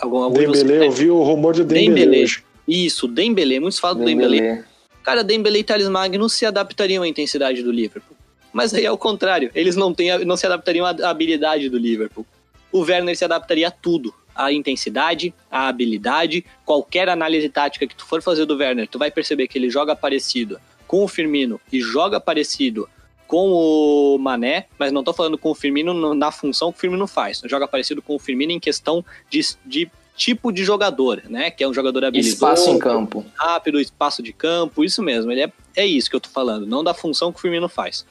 Algum, algum Dembélé, eu vi o rumor do Dembélé, Dembélé. hoje. Isso, Dembélé, muitos falam do Dembélé. Cara, Dembélé e Thales Magno se adaptariam à intensidade do Liverpool. Mas aí é o contrário, eles não, têm, não se adaptariam à habilidade do Liverpool. O Werner se adaptaria a tudo, a intensidade, a habilidade, qualquer análise tática que tu for fazer do Werner, tu vai perceber que ele joga parecido com o Firmino e joga parecido com o Mané, mas não tô falando com o Firmino na função que o Firmino faz. Joga parecido com o Firmino em questão de, de tipo de jogador, né? Que é um jogador habilidoso. Espaço em campo. Rápido, espaço de campo, isso mesmo. Ele é, é isso que eu tô falando, não da função que o Firmino faz.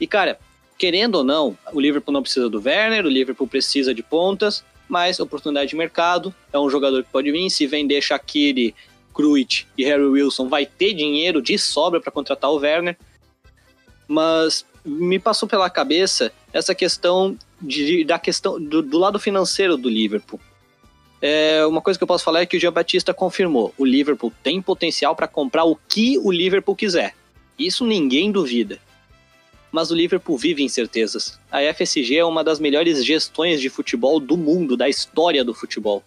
E, cara, querendo ou não, o Liverpool não precisa do Werner, o Liverpool precisa de pontas, mas oportunidade de mercado, é um jogador que pode vir, se vender Shaqiri, Kruit e Harry Wilson, vai ter dinheiro de sobra para contratar o Werner mas me passou pela cabeça essa questão de, da questão do, do lado financeiro do Liverpool. É, uma coisa que eu posso falar é que o Jean Batista confirmou: o Liverpool tem potencial para comprar o que o Liverpool quiser. Isso ninguém duvida. Mas o Liverpool vive incertezas. A FSG é uma das melhores gestões de futebol do mundo, da história do futebol.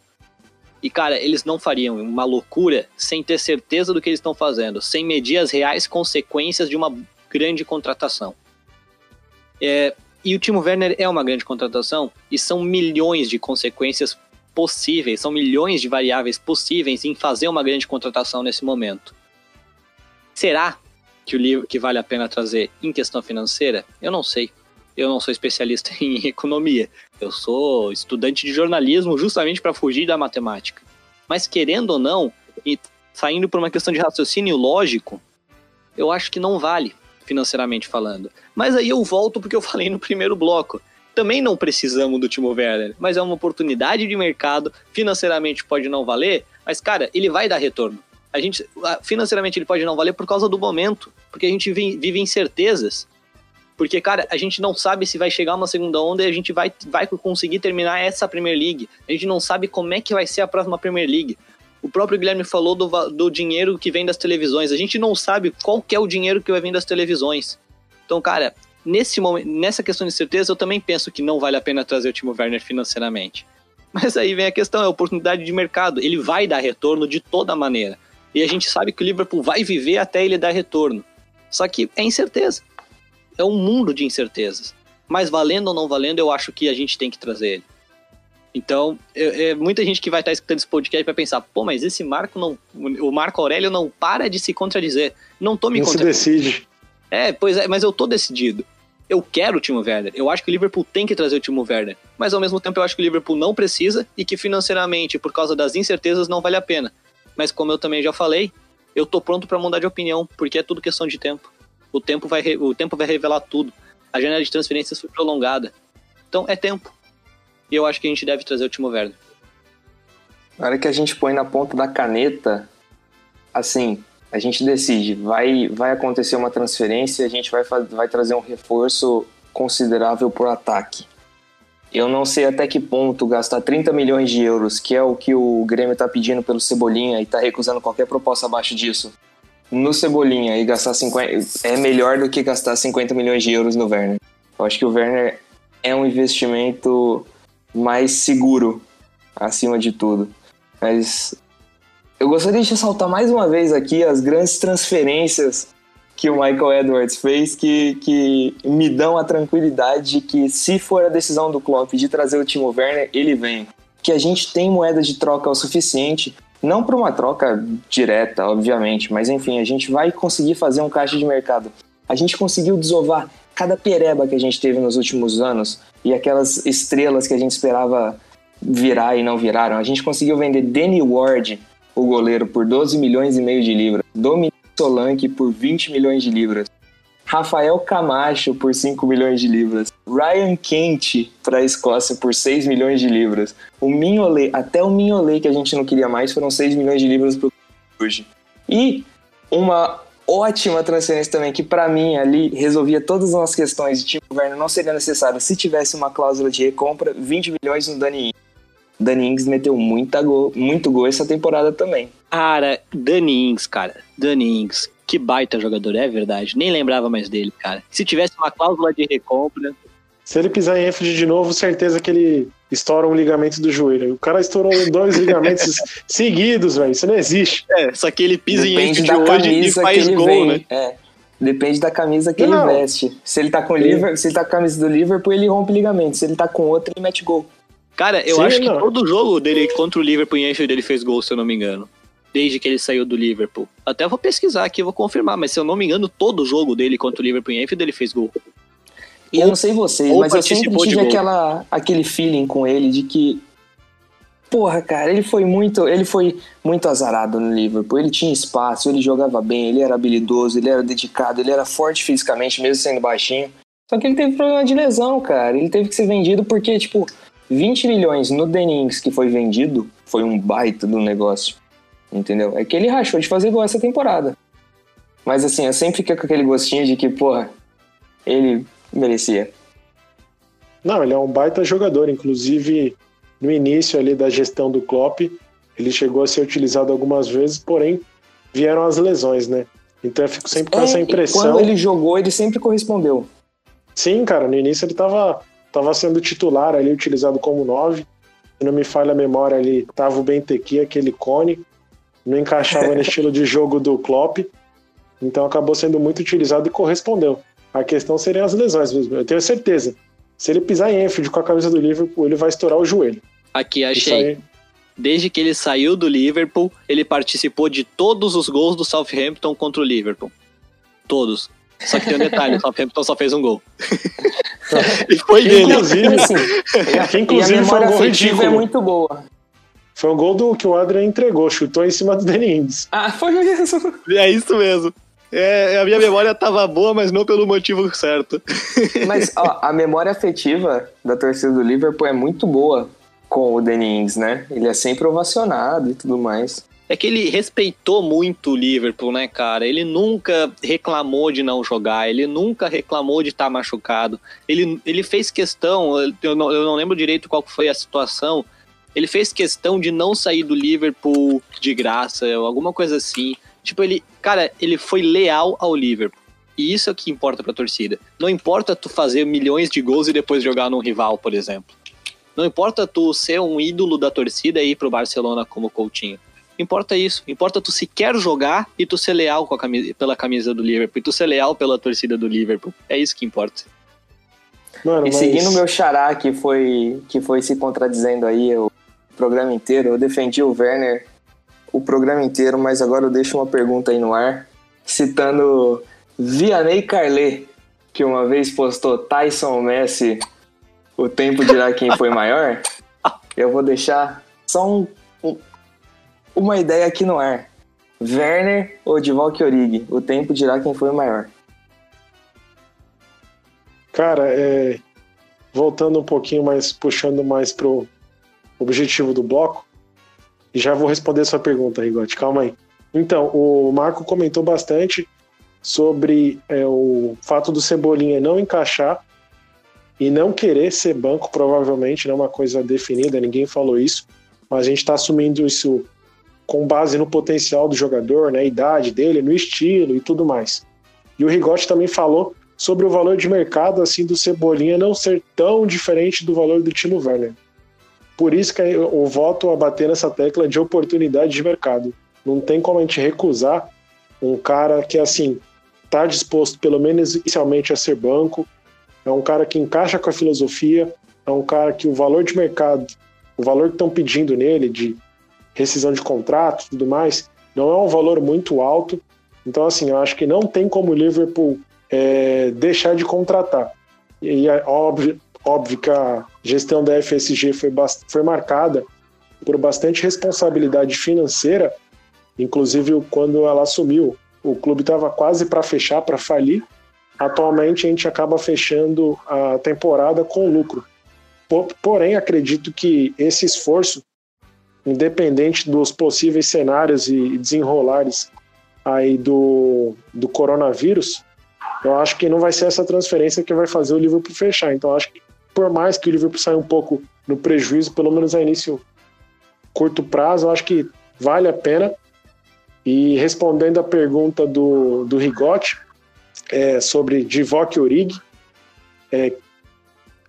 E cara, eles não fariam uma loucura sem ter certeza do que eles estão fazendo, sem medir as reais consequências de uma grande contratação. É, e o Timo Werner é uma grande contratação e são milhões de consequências possíveis, são milhões de variáveis possíveis em fazer uma grande contratação nesse momento. Será que o livro que vale a pena trazer em questão financeira? Eu não sei. Eu não sou especialista em economia. Eu sou estudante de jornalismo justamente para fugir da matemática. Mas querendo ou não, e saindo por uma questão de raciocínio lógico, eu acho que não vale financeiramente falando. Mas aí eu volto porque eu falei no primeiro bloco. Também não precisamos do Timo Werner, mas é uma oportunidade de mercado, financeiramente pode não valer, mas cara, ele vai dar retorno. A gente financeiramente ele pode não valer por causa do momento, porque a gente vive incertezas. Porque, cara, a gente não sabe se vai chegar uma segunda onda e a gente vai, vai conseguir terminar essa Premier League. A gente não sabe como é que vai ser a próxima Premier League. O próprio Guilherme falou do, do dinheiro que vem das televisões. A gente não sabe qual é o dinheiro que vai vir das televisões. Então, cara, nesse momento, nessa questão de certeza, eu também penso que não vale a pena trazer o Timo Werner financeiramente. Mas aí vem a questão, é a oportunidade de mercado. Ele vai dar retorno de toda maneira. E a gente sabe que o Liverpool vai viver até ele dar retorno. Só que é incerteza. É um mundo de incertezas. Mas valendo ou não valendo, eu acho que a gente tem que trazer ele. Então, é, é, muita gente que vai estar escutando esse podcast vai pensar, pô, mas esse Marco não. O Marco Aurélio não para de se contradizer. Não tô me Não se decide. É, pois é, mas eu tô decidido. Eu quero o Timo Werner. Eu acho que o Liverpool tem que trazer o Timo Werner. Mas ao mesmo tempo eu acho que o Liverpool não precisa e que financeiramente, por causa das incertezas, não vale a pena. Mas como eu também já falei, eu tô pronto para mudar de opinião, porque é tudo questão de tempo. O tempo vai, o tempo vai revelar tudo. A janela de transferências foi prolongada. Então é tempo. E eu acho que a gente deve trazer o Timo Werner. Na hora que a gente põe na ponta da caneta, assim, a gente decide, vai, vai acontecer uma transferência, a gente vai, vai trazer um reforço considerável por ataque. Eu não sei até que ponto gastar 30 milhões de euros, que é o que o Grêmio está pedindo pelo Cebolinha e está recusando qualquer proposta abaixo disso, no Cebolinha e gastar 50 é melhor do que gastar 50 milhões de euros no Werner. Eu acho que o Werner é um investimento mais seguro, acima de tudo. Mas eu gostaria de ressaltar mais uma vez aqui as grandes transferências que o Michael Edwards fez que, que me dão a tranquilidade de que se for a decisão do Klopp de trazer o Timo Werner, ele vem. Que a gente tem moeda de troca o suficiente, não para uma troca direta, obviamente, mas enfim, a gente vai conseguir fazer um caixa de mercado. A gente conseguiu desovar cada pereba que a gente teve nos últimos anos e aquelas estrelas que a gente esperava virar e não viraram. A gente conseguiu vender Danny Ward, o goleiro, por 12 milhões e meio de libras. Solanke por 20 milhões de libras. Rafael Camacho por 5 milhões de libras. Ryan Kent para a Escócia por 6 milhões de libras. O Mignolet, até o Mignolet que a gente não queria mais, foram 6 milhões de libras para hoje. E uma ótima transferência também, que para mim ali resolvia todas as nossas questões de tipo Werner não seria necessário se tivesse uma cláusula de recompra, 20 milhões no Dani. Dani Ings meteu muita gol, muito gol essa temporada também. Cara, Dani Ings, cara, Dani Ings, que baita jogador, é verdade. Nem lembrava mais dele, cara. Se tivesse uma cláusula de recompra. Se ele pisar em Enfield de novo, certeza que ele estoura um ligamento do joelho. O cara estourou dois ligamentos seguidos, velho. Isso não existe. É, só que ele pisa Depende em Enfield hoje e faz gol, vem. né? É. Depende da camisa que não. ele veste. Se ele tá com Liverpool, se ele tá com a camisa do Liverpool, ele rompe ligamento. Se ele tá com outro, ele mete gol. Cara, eu Sim, acho não. que todo jogo dele contra o Liverpool em Enfield ele fez gol, se eu não me engano. Desde que ele saiu do Liverpool. Até vou pesquisar aqui, vou confirmar, mas se eu não me engano, todo jogo dele contra o Liverpool em Enfield ele fez gol. E eu não sei vocês, mas eu sempre tive aquela, aquele feeling com ele de que. Porra, cara, ele foi muito. Ele foi muito azarado no Liverpool. Ele tinha espaço, ele jogava bem, ele era habilidoso, ele era dedicado, ele era forte fisicamente, mesmo sendo baixinho. Só que ele teve problema de lesão, cara. Ele teve que ser vendido porque, tipo, 20 milhões no Dennings que foi vendido foi um baita do negócio. Entendeu? É que ele rachou de fazer gol essa temporada. Mas assim, eu sempre fico com aquele gostinho de que, porra, ele merecia. Não, ele é um baita jogador. Inclusive, no início ali da gestão do Klopp, ele chegou a ser utilizado algumas vezes, porém vieram as lesões, né? Então eu fico sempre com é, essa impressão. Quando ele jogou, ele sempre correspondeu. Sim, cara, no início ele estava tava sendo titular ali, utilizado como nove. Se não me falha a memória ali, tava o Bentequi, aquele cone. Não encaixava no estilo de jogo do Klopp. Então acabou sendo muito utilizado e correspondeu. A questão seriam as lesões mesmo. Eu tenho certeza. Se ele pisar em Enfield com a camisa do Liverpool, ele vai estourar o joelho. Aqui, achei. Desde que ele saiu do Liverpool, ele participou de todos os gols do Southampton contra o Liverpool. Todos. Só que tem um detalhe, o Southampton só fez um gol. e foi dele. Inclusive, assim, que inclusive foi um gol ridículo. é muito boa. Foi um gol do que o Adrian entregou, chutou em cima do Denings. Ah, foi mesmo. É isso mesmo. É, a minha memória tava boa, mas não pelo motivo certo. Mas ó, a memória afetiva da torcida do Liverpool é muito boa com o Denings, né? Ele é sempre ovacionado e tudo mais. É que ele respeitou muito o Liverpool, né, cara? Ele nunca reclamou de não jogar, ele nunca reclamou de estar tá machucado. Ele, ele fez questão, eu não, eu não lembro direito qual foi a situação, ele fez questão de não sair do Liverpool de graça, alguma coisa assim. Tipo, ele, cara, ele foi leal ao Liverpool. E isso é o que importa pra torcida. Não importa tu fazer milhões de gols e depois jogar num rival, por exemplo. Não importa tu ser um ídolo da torcida e ir pro Barcelona como Coutinho. Importa isso. Importa tu se quer jogar e tu ser leal camisa, pela camisa do Liverpool. E tu ser leal pela torcida do Liverpool. É isso que importa. Mano, e mas... seguindo o meu xará, que foi, que foi se contradizendo aí o programa inteiro, eu defendi o Werner o programa inteiro, mas agora eu deixo uma pergunta aí no ar, citando Vianney Carlet, que uma vez postou Tyson Messi, o tempo dirá quem foi maior. Eu vou deixar só um, um, uma ideia aqui no ar. Werner ou Divalk Origi, o tempo dirá quem foi o maior. Cara, é, voltando um pouquinho mais, puxando mais pro objetivo do bloco, já vou responder sua pergunta, Rigote, calma aí. Então, o Marco comentou bastante sobre é, o fato do Cebolinha não encaixar e não querer ser banco, provavelmente, não é uma coisa definida, ninguém falou isso, mas a gente está assumindo isso com base no potencial do jogador, na né, idade dele, no estilo e tudo mais. E o Rigotti também falou sobre o valor de mercado assim do Cebolinha não ser tão diferente do valor do Timo Werner. Por isso que eu volto a bater nessa tecla de oportunidade de mercado. Não tem como a gente recusar um cara que assim está disposto pelo menos inicialmente a ser banco, é um cara que encaixa com a filosofia, é um cara que o valor de mercado, o valor que estão pedindo nele de rescisão de contrato tudo mais, não é um valor muito alto. Então, assim, eu acho que não tem como o Liverpool é, deixar de contratar. E é óbvio, óbvio que a gestão da FSG foi, foi marcada por bastante responsabilidade financeira, inclusive quando ela assumiu, o clube estava quase para fechar, para falir. Atualmente a gente acaba fechando a temporada com lucro. Porém, acredito que esse esforço, independente dos possíveis cenários e desenrolares aí do, do coronavírus, eu acho que não vai ser essa transferência que vai fazer o Liverpool fechar. Então, acho que por mais que o Liverpool saia um pouco no prejuízo, pelo menos a início curto prazo, eu acho que vale a pena. E respondendo a pergunta do, do Rigotti é, sobre Divock e Origi, é,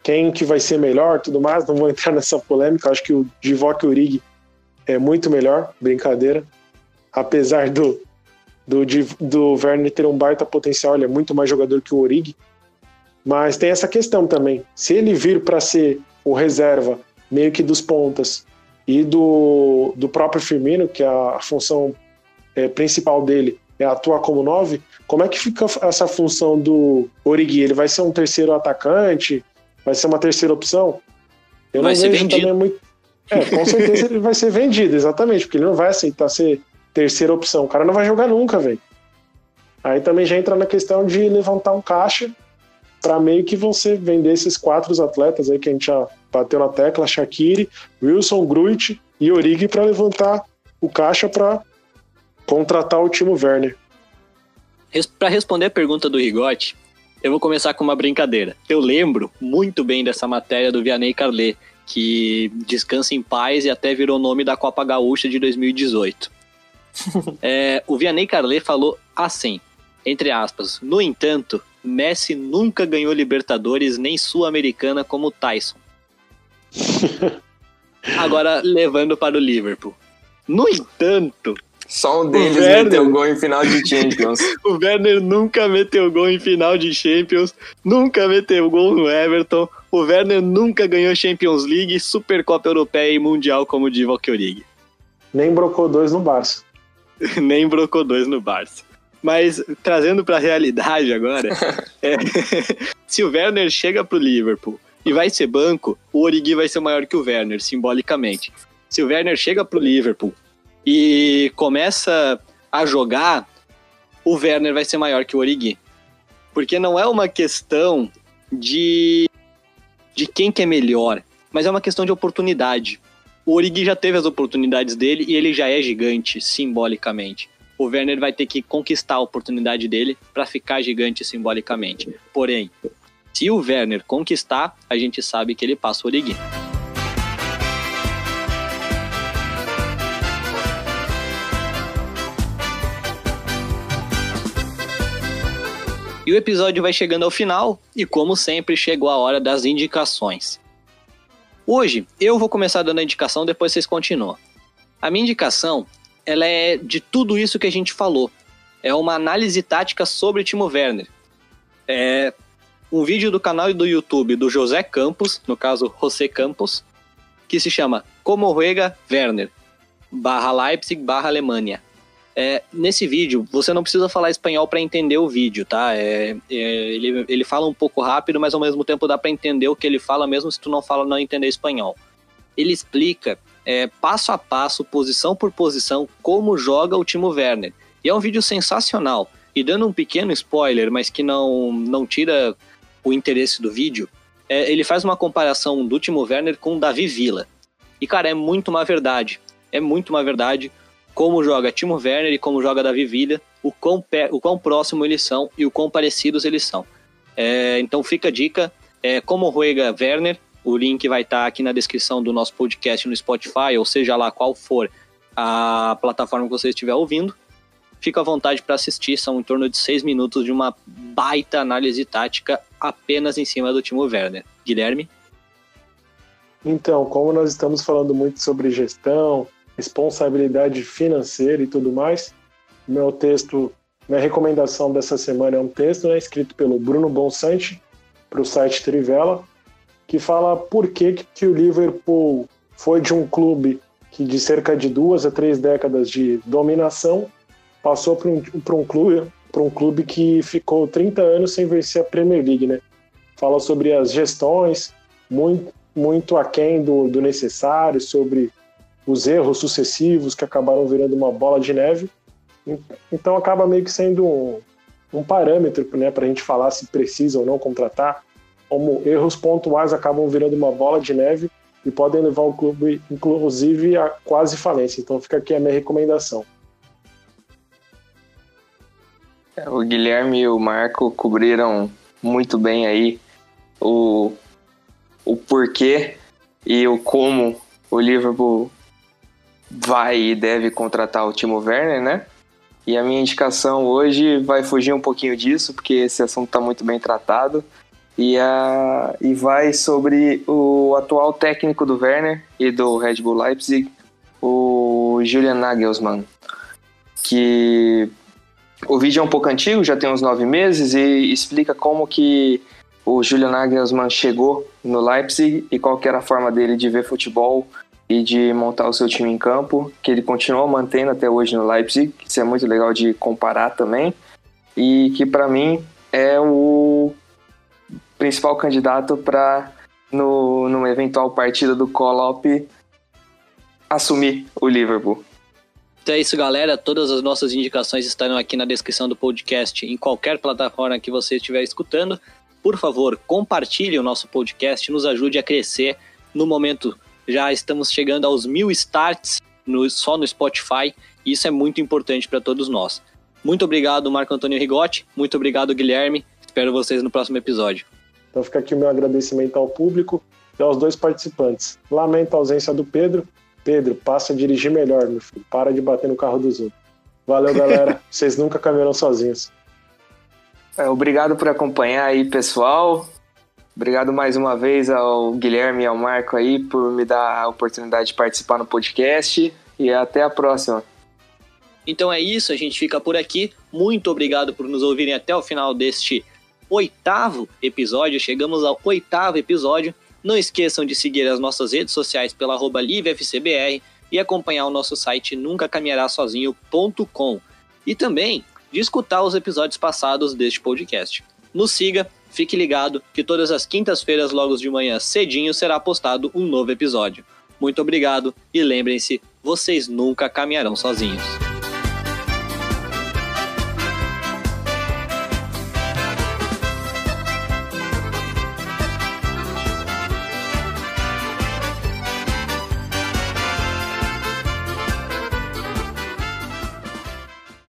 quem que vai ser melhor tudo mais, não vou entrar nessa polêmica, acho que o Divock Origi é muito melhor, brincadeira. Apesar do, do, do Werner ter um baita potencial, ele é muito mais jogador que o Origi. Mas tem essa questão também. Se ele vir para ser o reserva, meio que dos pontas, e do, do próprio Firmino, que é a função é, principal dele é atuar como nove, como é que fica essa função do Origi? Ele vai ser um terceiro atacante? Vai ser uma terceira opção? Eu vai não vejo vendido. também muito. É, com certeza ele vai ser vendido, exatamente, porque ele não vai aceitar ser terceira opção. O cara não vai jogar nunca, velho. Aí também já entra na questão de levantar um caixa para meio que você vender esses quatro atletas aí que a gente já bateu na tecla, Shaqiri, Wilson, Gruit e Origi para levantar o caixa para contratar o Timo Werner. Para responder a pergunta do Rigotti, eu vou começar com uma brincadeira. Eu lembro muito bem dessa matéria do Vianney Carlet, que descansa em paz e até virou nome da Copa Gaúcha de 2018. é, o Vianney Carlet falou assim, entre aspas, no entanto, Messi nunca ganhou Libertadores nem Sul-Americana como Tyson. Agora levando para o Liverpool. No entanto, só um deles Werner, meteu gol em final de Champions. o Werner nunca meteu gol em final de Champions, nunca meteu gol no Everton. O Werner nunca ganhou Champions League, Supercopa Europeia e Mundial como o Divock Origi. Nem brocou dois no Barça. Nem brocou dois no Barça. Mas trazendo para a realidade agora, é, se o Werner chega pro Liverpool e vai ser banco, o Origi vai ser maior que o Werner, simbolicamente. Se o Werner chega pro Liverpool e começa a jogar, o Werner vai ser maior que o Origi. Porque não é uma questão de, de quem que é melhor, mas é uma questão de oportunidade. O Origi já teve as oportunidades dele e ele já é gigante, simbolicamente o Werner vai ter que conquistar a oportunidade dele para ficar gigante simbolicamente. Porém, se o Werner conquistar, a gente sabe que ele passa o Origi. E o episódio vai chegando ao final, e como sempre, chegou a hora das indicações. Hoje, eu vou começar dando a indicação, depois vocês continuam. A minha indicação ela é de tudo isso que a gente falou. É uma análise tática sobre Timo Werner. É, um vídeo do canal do YouTube do José Campos, no caso José Campos, que se chama Como Ruega Werner, barra Leipzig, barra Alemanha. É, nesse vídeo, você não precisa falar espanhol para entender o vídeo, tá? É, é, ele, ele fala um pouco rápido, mas ao mesmo tempo dá para entender o que ele fala, mesmo se tu não fala não entender espanhol. Ele explica é, passo a passo, posição por posição, como joga o Timo Werner. E é um vídeo sensacional. E dando um pequeno spoiler, mas que não, não tira o interesse do vídeo, é, ele faz uma comparação do Timo Werner com o Davi Villa. E, cara, é muito uma verdade. É muito uma verdade como joga Timo Werner e como joga Davi Villa, o quão, o quão próximo eles são e o quão parecidos eles são. É, então fica a dica, é, como ruega Werner, o link vai estar tá aqui na descrição do nosso podcast no Spotify, ou seja lá qual for a plataforma que você estiver ouvindo. Fica à vontade para assistir, são em torno de seis minutos de uma baita análise tática apenas em cima do Timo Werner. Guilherme? Então, como nós estamos falando muito sobre gestão, responsabilidade financeira e tudo mais, meu texto, minha recomendação dessa semana é um texto né, escrito pelo Bruno Bonsante para o site Trivela, que fala por que, que o Liverpool foi de um clube que de cerca de duas a três décadas de dominação passou para um, um clube para um clube que ficou 30 anos sem vencer a Premier League, né? Fala sobre as gestões, muito, muito aquém do, do necessário, sobre os erros sucessivos que acabaram virando uma bola de neve. Então acaba meio que sendo um, um parâmetro né, para a gente falar se precisa ou não contratar, como erros pontuais acabam virando uma bola de neve e podem levar o clube, inclusive, a quase falência. Então fica aqui a minha recomendação. É, o Guilherme e o Marco cobriram muito bem aí o, o porquê e o como o Liverpool vai e deve contratar o Timo Werner, né? E a minha indicação hoje vai fugir um pouquinho disso, porque esse assunto está muito bem tratado. E, a, e vai sobre o atual técnico do Werner e do Red Bull Leipzig, o Julian Nagelsmann. Que o vídeo é um pouco antigo, já tem uns nove meses, e explica como que o Julian Nagelsmann chegou no Leipzig e qual era a forma dele de ver futebol e de montar o seu time em campo, que ele continua mantendo até hoje no Leipzig, isso é muito legal de comparar também, e que para mim é o principal candidato para no numa eventual partida do Klopp assumir o Liverpool. Então é isso, galera. Todas as nossas indicações estarão aqui na descrição do podcast, em qualquer plataforma que você estiver escutando. Por favor, compartilhe o nosso podcast, nos ajude a crescer no momento já estamos chegando aos mil starts no, só no Spotify, e isso é muito importante para todos nós. Muito obrigado, Marco Antônio Rigotti. Muito obrigado, Guilherme. Espero vocês no próximo episódio. Então fica aqui o meu agradecimento ao público e aos dois participantes. Lamento a ausência do Pedro. Pedro, passa a dirigir melhor, meu filho. Para de bater no carro dos outros. Valeu, galera. Vocês nunca caminharam sozinhos. É, obrigado por acompanhar aí, pessoal. Obrigado mais uma vez ao Guilherme e ao Marco aí por me dar a oportunidade de participar no podcast e até a próxima. Então é isso, a gente fica por aqui. Muito obrigado por nos ouvirem até o final deste oitavo episódio. Chegamos ao oitavo episódio. Não esqueçam de seguir as nossas redes sociais pela arroba LiveFCBR e acompanhar o nosso site nuncacaminharasozinho.com e também de escutar os episódios passados deste podcast. Nos siga Fique ligado que todas as quintas-feiras, logo de manhã cedinho, será postado um novo episódio. Muito obrigado e lembrem-se, vocês nunca caminharão sozinhos.